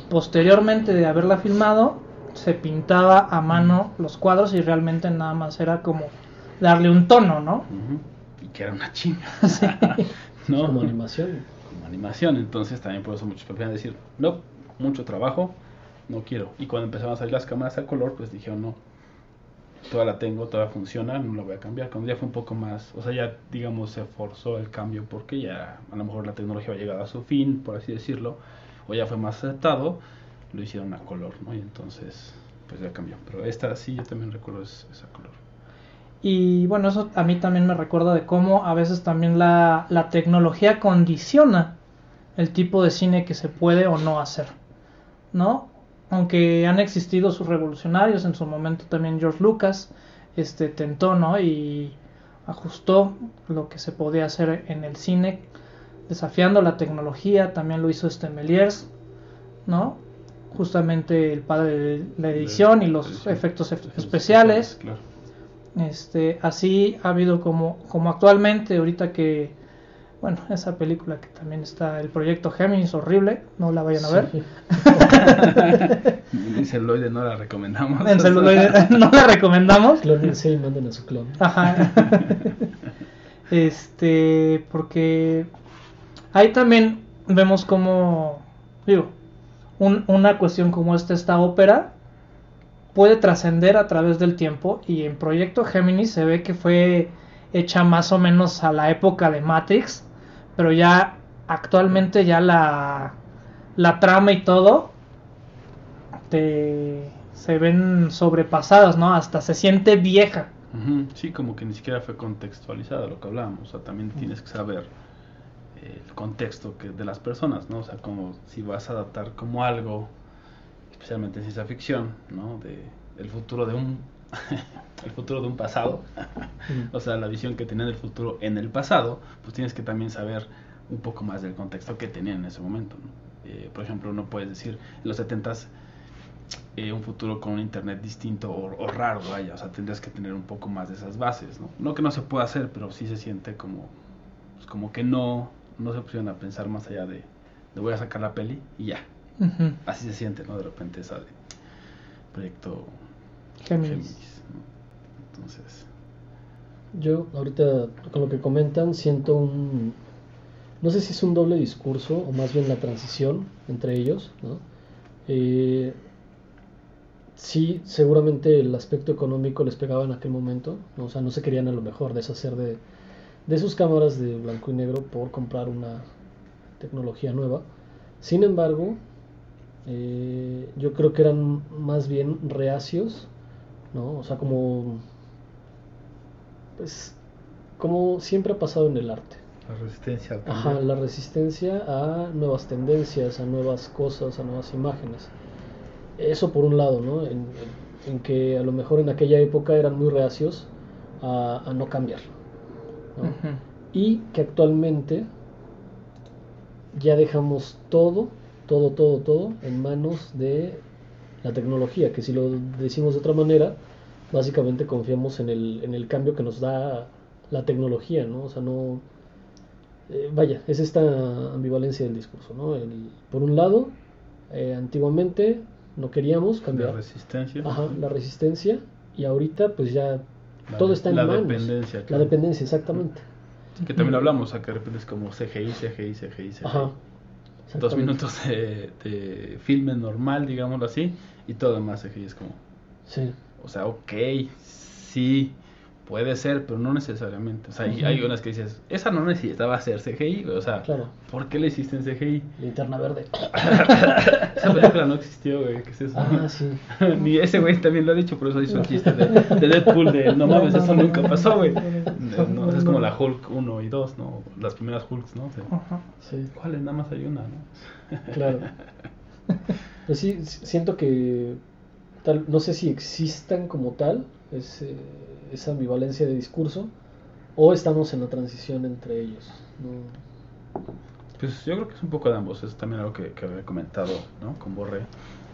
posteriormente de haberla filmado, se pintaba a mano los cuadros y realmente nada más era como darle un tono, ¿no? Ujú. Y que era una chinga. ¿no? Como animación. Como animación. Entonces también por eso muchos prefieren decir, no, mucho trabajo, no quiero. Y cuando empezaron a salir las cámaras a color, pues dijeron, no, todavía la tengo, todavía funciona, no la voy a cambiar. Cuando ya fue un poco más, o sea, ya digamos se forzó el cambio porque ya a lo mejor la tecnología ha llegado a su fin, por así decirlo, o ya fue más aceptado, lo hicieron a color, ¿no? Y entonces, pues ya cambió. Pero esta sí, yo también recuerdo es, es a color. Y bueno, eso a mí también me recuerda de cómo a veces también la, la tecnología condiciona el tipo de cine que se puede o no hacer, ¿no? Aunque han existido sus revolucionarios, en su momento también George Lucas este, tentó, ¿no? Y ajustó lo que se podía hacer en el cine, desafiando la tecnología, también lo hizo este Méliès, ¿no? Justamente el padre de la edición y los efectos especiales. Este, así ha habido como, como actualmente, ahorita que, bueno, esa película que también está, el proyecto Géminis, horrible, no la vayan a ver. Sí. En celuloide no la recomendamos. En celuloide no la recomendamos. Clónense y manden a su clon. Ajá. Este, porque ahí también vemos como, digo, un- una cuestión como esta, esta ópera puede trascender a través del tiempo y en Proyecto Géminis se ve que fue hecha más o menos a la época de Matrix, pero ya actualmente ya la, la trama y todo te, se ven sobrepasadas, ¿no? Hasta se siente vieja. Sí, como que ni siquiera fue contextualizada lo que hablábamos. O sea, también tienes que saber eh, el contexto que, de las personas, ¿no? O sea, como si vas a adaptar como algo, especialmente en ciencia ficción, ¿no? De el futuro de un el futuro de un pasado. o sea, la visión que tenían del futuro en el pasado, pues tienes que también saber un poco más del contexto que tenían en ese momento, ¿no? Eh, por ejemplo, no puedes decir en los 70s eh, un futuro con un internet distinto o, o raro, vaya, o sea, tendrías que tener un poco más de esas bases, ¿no? No que no se pueda hacer, pero sí se siente como, pues como que no, no se pusieron a pensar más allá de, de voy a sacar la peli y ya, así se siente, ¿no? De repente esa de proyecto Entonces, Yo ahorita con lo que comentan siento un, no sé si es un doble discurso o más bien la transición entre ellos, ¿no? Eh, sí, seguramente el aspecto económico les pegaba en aquel momento, ¿no? O sea, no se querían a lo mejor deshacer de, de sus cámaras de blanco y negro por comprar una tecnología nueva. Sin embargo, Eh, yo creo que eran más bien reacios, ¿no? O sea, como. Pues. Como siempre ha pasado en el arte. La resistencia al cambio. Ajá, la resistencia a nuevas tendencias, a nuevas cosas, a nuevas imágenes. Eso por un lado, ¿no? En, en- en que a lo mejor en aquella época eran muy reacios a, a no cambiar. Y que actualmente ya dejamos todo, todo, todo, todo en manos de la tecnología, que si lo decimos de otra manera, básicamente confiamos en el, en el cambio que nos da la tecnología, ¿no? O sea, no... eh, vaya, es esta ambivalencia del discurso, ¿no? El- por un lado, eh, antiguamente no queríamos La cambiar resistencia. Ajá, la resistencia y ahorita pues ya La todo está en la manos. dependencia, La claro. dependencia, exactamente. Sí, que también lo hablamos, que de repente es como CGI, CGI, CGI, CGI. Ajá. Dos minutos de, de filme normal, digámoslo así, y todo demás CGI es como, Sí. o sea, ok, sí, puede ser, pero no necesariamente. O sea, hay, Ujú. hay unas que dices, esa no necesitaba ser CGI, güey, o sea, Claro. ¿por qué le hiciste en CGI? Linterna verde. Esa película no existió, güey, ¿qué es eso? Ah, sí. Ni ese güey también lo ha dicho, por eso hizo el chiste de, de Deadpool de no mames, eso nunca pasó, güey. No, es como la Hulk 1 y 2, ¿no? Las primeras Hulks, ¿no? O sea, Ajá. Sí, ¿Cuáles? Nada más hay una, ¿no? claro. Pues sí, siento que tal, no sé si existan como tal ese- esa ambivalencia de discurso o estamos en la transición entre ellos. No. Pues yo creo que es un poco de ambos. Es también algo que, que había comentado, ¿no? Con Borré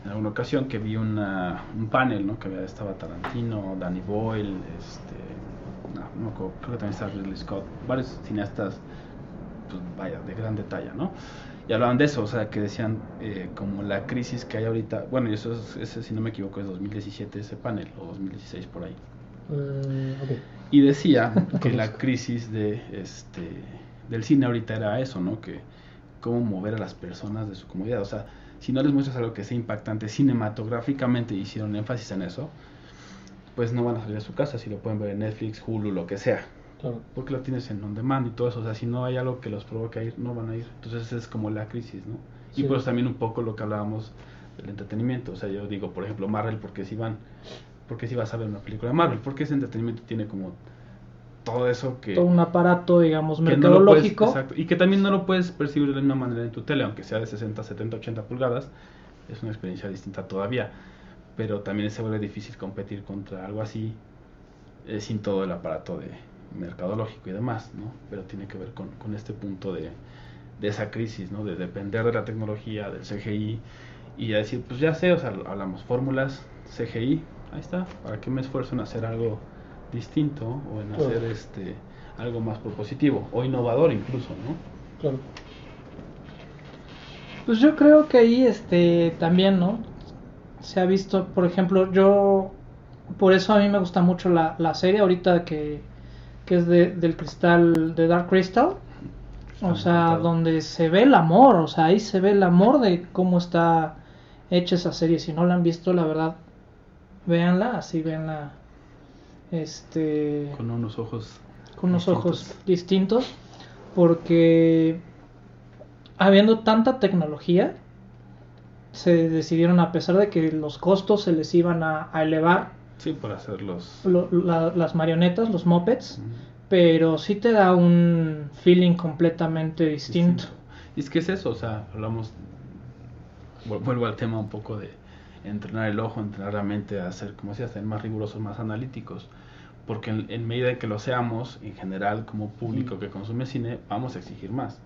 en alguna ocasión que vi una, un panel, ¿no? Que había, estaba Tarantino, Danny Boyle, este, creo que también estaba Ridley Scott, varios cineastas, pues vaya, de gran detalle, ¿no? Y hablaban de eso, o sea, que decían eh, como la crisis que hay ahorita, bueno, y eso es, ese, si no me equivoco, es 2017 ese panel, o 2016 por ahí. Ok. Y decía que la crisis de este del cine ahorita era eso, ¿no? Que cómo mover a las personas de su comodidad. O sea, si no les muestras algo que sea impactante cinematográficamente, hicieron énfasis en eso, pues no van a salir de su casa, si lo pueden ver en Netflix, Hulu, lo que sea. Claro. Porque lo tienes en on demand y todo eso. O sea, si no hay algo que los provoque a ir, no van a ir. Entonces es como la crisis, ¿no? Y Sí. pues también un poco lo que hablábamos del entretenimiento. O sea, yo digo, por ejemplo, Marvel, porque si van, porque si vas a ver una película de Marvel, porque ese entretenimiento tiene como todo eso que, Todo un aparato, digamos, que no mercadológico. exacto, y que también no lo puedes percibir de la misma manera en tu tele, aunque sea de 60, 70, 80 pulgadas, es una experiencia distinta todavía. Pero también se vuelve difícil competir contra algo así eh, sin todo el aparato de mercadológico y demás, ¿no? Pero tiene que ver con, con este punto de, de esa crisis, ¿no? De depender de la tecnología, del CGI, y a decir, pues ya sé, o sea, hablamos fórmulas, CGI, ahí está, ¿para qué me esfuerzo en hacer algo distinto o en Claro. hacer este algo más propositivo o innovador incluso, ¿no? Claro. Pues yo creo que ahí este también, ¿no? Se ha visto, por ejemplo, yo por eso a mí me gusta mucho la, la serie ahorita que, que es de, del cristal de Dark Crystal. O sea, Encantado. donde se ve el amor, o sea, ahí se ve el amor de cómo está hecha esa serie. Si no la han visto, la verdad, véanla, así véanla este Con unos ojos con unos distintos. ojos distintos porque habiendo tanta tecnología se decidieron a pesar de que los costos se les iban a, a elevar Sí, por hacerlos. lo- la- las marionetas los mopeds pero sí te da un feeling completamente distinto Y es que es eso, o sea, hablamos, vu- vuelvo al tema un poco de entrenar el ojo, entrenar la mente a hacer, como decía, ser más rigurosos, más analíticos. Porque en, en medida que lo seamos, en general, como público que consume cine, vamos a exigir más.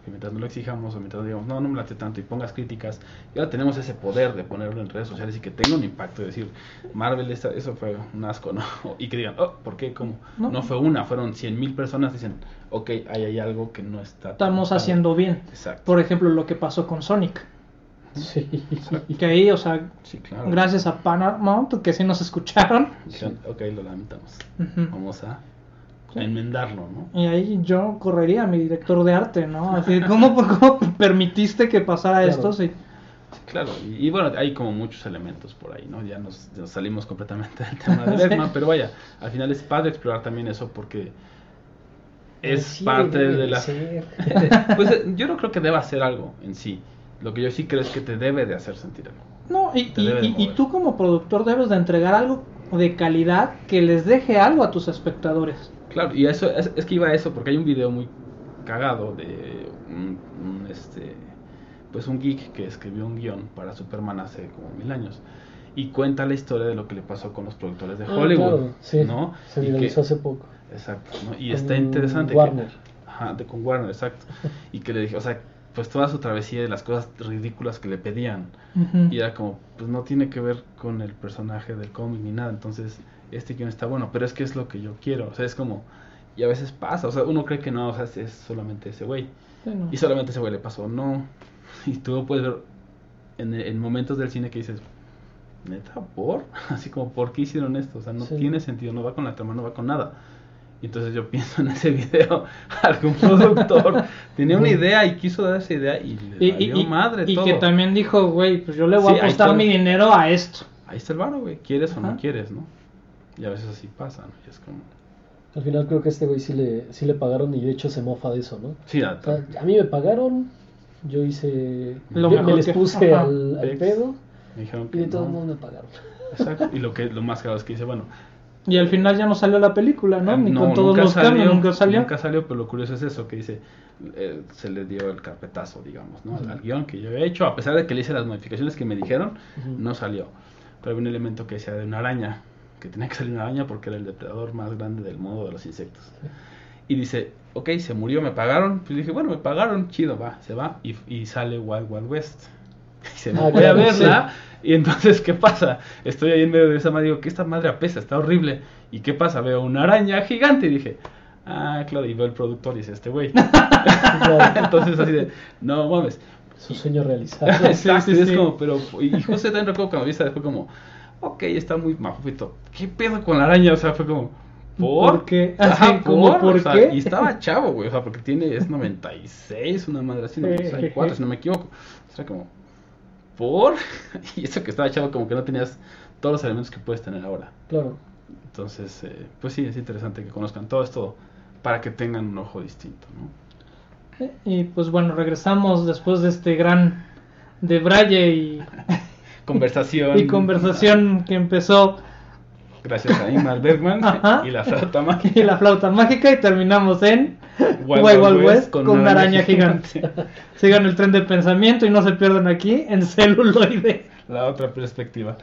Porque mientras no lo exijamos o mientras digamos, no, no me late tanto y pongas críticas, ya tenemos ese poder de ponerlo en redes sociales y que tenga un impacto, de decir, Marvel, esta- eso fue un asco, ¿no? Y que digan, oh, ¿por qué? ¿Cómo? No. No, fue una, fueron 100 mil personas, dicen, ok, ahí hay algo que no está. estamos padre". haciendo bien Exacto. por ejemplo lo que pasó con Sonic Sí. que ahí o sea Sí, claro. gracias a Paramount que sí nos escucharon ok, lo lamentamos. Vamos a Sí. enmendarlo, ¿no? Y ahí yo correría a mi director de arte, ¿no? Así, ¿cómo, cómo permitiste que pasara Claro. esto? Sí. Sí, claro. Y, y bueno, hay como muchos elementos por ahí, ¿no? Ya nos, nos salimos completamente del tema de Sí. Bergman, pero vaya, al final es padre explorar también eso porque es Sí, parte de la... ser. pues eh, yo no creo que deba hacer algo en sí, Lo que yo sí creo es que te debe de hacer sentir algo. No, y, y- y- tú como productor debes de entregar algo de calidad que les deje algo a tus espectadores. Claro, y eso es, es que iba a eso, porque hay un video muy cagado de un, un, este pues un geek que escribió un guion para Superman hace como mil años y cuenta la historia de lo que le pasó con los productores de Ah, Hollywood, claro, sí, ¿no? Se Y que- viralizó hace poco. exacto, ¿no? Y Con está interesante. que- Warner. ajá, de, con Warner, exacto. Y que le dije, o sea, pues toda su travesía de las cosas ridículas que le pedían. Y era como, pues no tiene que ver con el personaje del cómic ni nada. Entonces, este guion está bueno, pero es que es lo que yo quiero. O sea, es como, y a veces pasa. O sea, uno cree que no, o sea, es- solamente ese güey. Sí, no. Y solamente ese güey le pasó, no. Y tú puedes ver en, en momentos del cine que dices, neta, ¿por? Así como, ¿por qué hicieron esto? O sea, no Sí. tiene sentido, no va con la trama, no va con nada. Y entonces yo pienso en ese video, algún productor tenía una idea y quiso dar esa idea y le Y, valió y- madre y todo. que también dijo, güey, pues yo le voy Sí, a apostar mi dinero a esto. Ahí está el varo, güey, quieres o Ajá. no quieres, ¿no? Y a veces así pasa, ¿no? Y es como, Al final creo que a este güey sí le, sí le pagaron y de hecho se mofa de eso, ¿no? sí, a- O sea, a mí me pagaron, yo hice... Lo me, mejor les que- puse ajá. al, al pedo me dijeron y de todos no. modos me pagaron. Exacto. Y lo que lo más claro es que dice, bueno, Y al final ya no salió la película, ¿no? Ah, Ni no, con todos nunca los cambios, salió, nunca salió. Nunca salió, pero lo curioso es eso, que dice, eh, se le dio el carpetazo, digamos, ¿no? Al, Ujú. al guion que yo había hecho, a pesar de que le hice las modificaciones que me dijeron, no salió. Pero había un elemento que decía de una araña, que tenía que salir una araña porque era el depredador más grande del mundo de los insectos. Y dice, ok, se murió, me pagaron. Pues dije, bueno, me pagaron, chido, va, se va. Y, y sale Wild Wild West. Y se me Ah, voy a claro, verla. Y entonces, ¿qué pasa? Estoy ahí en medio de esa madre, digo, que esta madre apesta, está horrible. ¿Y qué pasa? Veo una araña gigante y dije, ah, claro, y veo el productor y dice, este güey. Entonces así de, no mames. su sueño realizado. Exacto, sí, y es sí. como, pero, y José también recuerdo cuando viste, fue como, ok, está muy mafufito. ¿Qué pedo con la araña? O sea, fue como, ¿por? ¿Por qué? Como, ¿por o sea, qué? Y estaba chavo, güey, o sea, porque tiene, es 96, una madre así, 94, si no me equivoco. O sea, como, ¿por? Y eso que estaba chavo, como que no tenías todos los elementos que puedes tener ahora. Claro. Entonces, eh, pues sí, es interesante que conozcan todo esto para que tengan un ojo distinto, ¿no? Y pues bueno, regresamos después de este gran de Braille y, Conversación. y conversación que empezó Gracias a Ingmar Bergman Ajá. y la flauta mágica. y la flauta mágica y terminamos en Wild Wild Wild Wild West West con, con una araña araña gigante. gigante. Sigan el tren de pensamiento y no se pierdan aquí en celuloide. La otra perspectiva.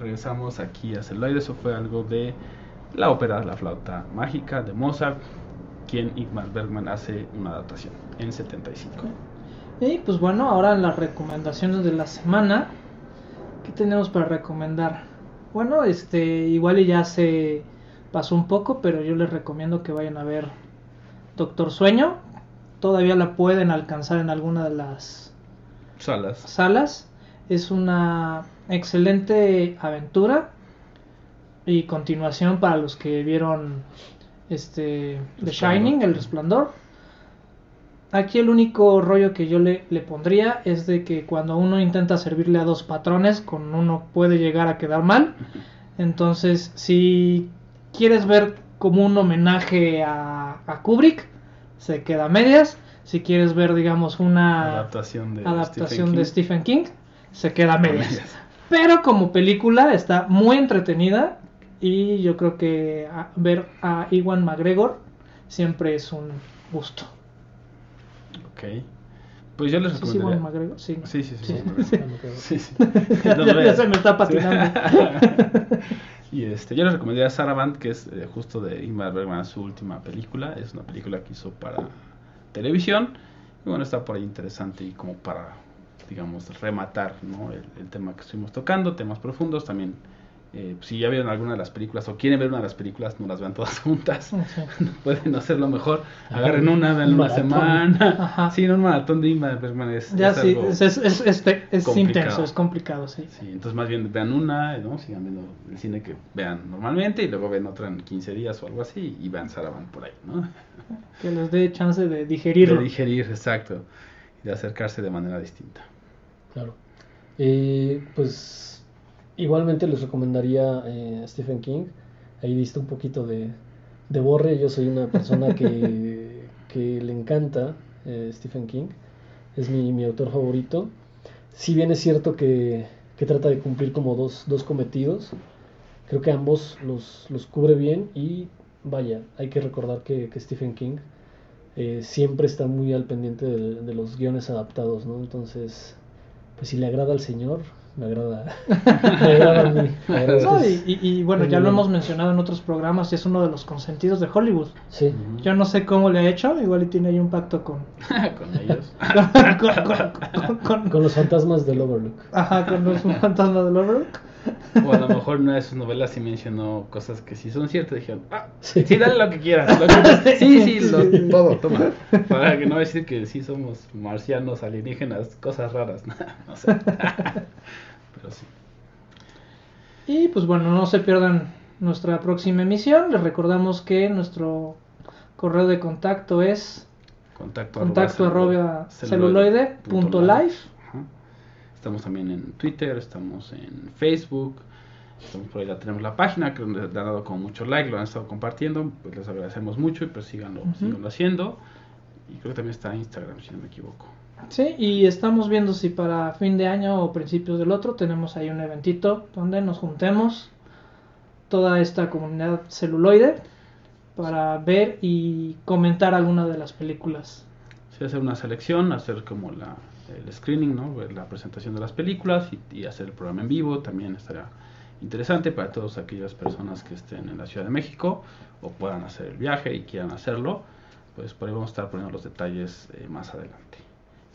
Regresamos aquí a Celuloide, eso fue algo de la ópera La flauta mágica de Mozart, quien Ingmar Bergman hace una adaptación en 75. Y pues bueno, ahora las recomendaciones de la semana. ¿Qué tenemos para recomendar? Bueno, este, igual y ya se pasó un poco, pero yo les recomiendo que vayan a ver Doctor Sueño. Todavía la pueden alcanzar en alguna de las Salas. salas. Es una excelente aventura y continuación para los que vieron este The. Shining, El Resplandor. Aquí el único rollo que yo le, le pondría es de que cuando uno intenta servirle a dos patrones, con uno puede llegar a quedar mal. Entonces, si quieres ver como un homenaje a, a Kubrick, se queda a medias. Si quieres ver, digamos, una adaptación de adaptación Stephen de King. Stephen King, se queda a medias. Pero como película está muy entretenida y yo creo que a- ver a Iwan McGregor siempre es un gusto. Ok. Pues yo les ¿Sí es recomendaría. Iwan McGregor? Sí. Sí, sí, sí. Sí. sí. Sí, sí. ya, se me está patinando. y este, yo les recomendaría Saraband, que es eh, justo de Ingmar Bergman, su última película. Es una película que hizo para televisión. Y bueno, está por ahí interesante y como para, digamos, rematar ¿no? el, el tema que estuvimos tocando, temas profundos. También, eh, si ya vieron alguna de las películas o quieren ver una de las películas, no las vean todas juntas. Pueden hacerlo mejor. Agarren una, vean una semana. Ajá. Sí, no, un maratón de Ingmar Bergman es, Ya es sí, es, es, es, es complicado. intenso, es complicado, sí. Sí, entonces más bien vean una, ¿no? Sigan viendo el cine que vean normalmente y luego ven otra en 15 días o algo así y vean Saravan por ahí, ¿no? Que les dé chance de digerirlo. De digerir, exacto. Y de acercarse de manera distinta. Claro. Eh, pues igualmente les recomendaría eh, Stephen King. Ahí diste un poquito de, de borre. Yo soy una persona que, que le encanta eh, Stephen King. Es mi, mi autor favorito. Si bien es cierto que, que trata de cumplir como dos, dos cometidos, creo que ambos los, los cubre bien y vaya, hay que recordar que, que Stephen King eh, siempre está muy al pendiente de, de los guiones adaptados, ¿no? Entonces, pues si le agrada al señor, me agrada, me agrada a mí. verdad es No, y, y- y bueno, ya lo hemos mencionado en otros programas y es uno de los consentidos de Hollywood. Sí, Yo no sé cómo le ha hecho, igual y tiene ahí un pacto con... Con ellos. con, con- con- con- con los fantasmas del Overlook. ajá, con los fantasmas del Overlook. O a lo mejor una de sus novelas sí mencionó cosas que sí son ciertas. Dijeron, ah, Sí. sí, dale lo que quieras. lo que- sí, sí, lo- todo, toma. Para que no decir que sí somos marcianos, alienígenas, cosas raras. no sé. Pero sí. Y pues bueno, no se pierdan nuestra próxima emisión. Les recordamos que nuestro correo de contacto es Contacto, contacto arroba celuloide celuloide punto live. Estamos también en Twitter, estamos en Facebook, estamos por ahí, ya tenemos la página que le han dado con mucho like, lo han estado compartiendo, pues les agradecemos mucho y pues síganlo, Ujú. síganlo haciendo. Y creo que también está Instagram, si no me equivoco. Sí, y estamos viendo si para fin de año o principios del otro tenemos ahí un eventito donde nos juntemos toda esta comunidad celuloide para ver y comentar alguna de las películas. Sí, hacer una selección, hacer como la, el screening, ¿no? Ver la presentación de las películas y, y hacer el programa en vivo también estaría interesante para todas aquellas personas que estén en la Ciudad de México o puedan hacer el viaje y quieran hacerlo. Pues por ahí vamos a estar poniendo los detalles eh, más adelante.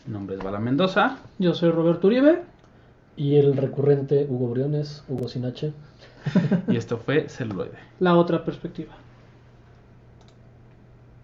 Mi nombre es Bala Mendoza. Yo soy Roberto Uribe. Y el recurrente Hugo Briones, Hugo Sinache. y esto fue Celuloide. La otra perspectiva.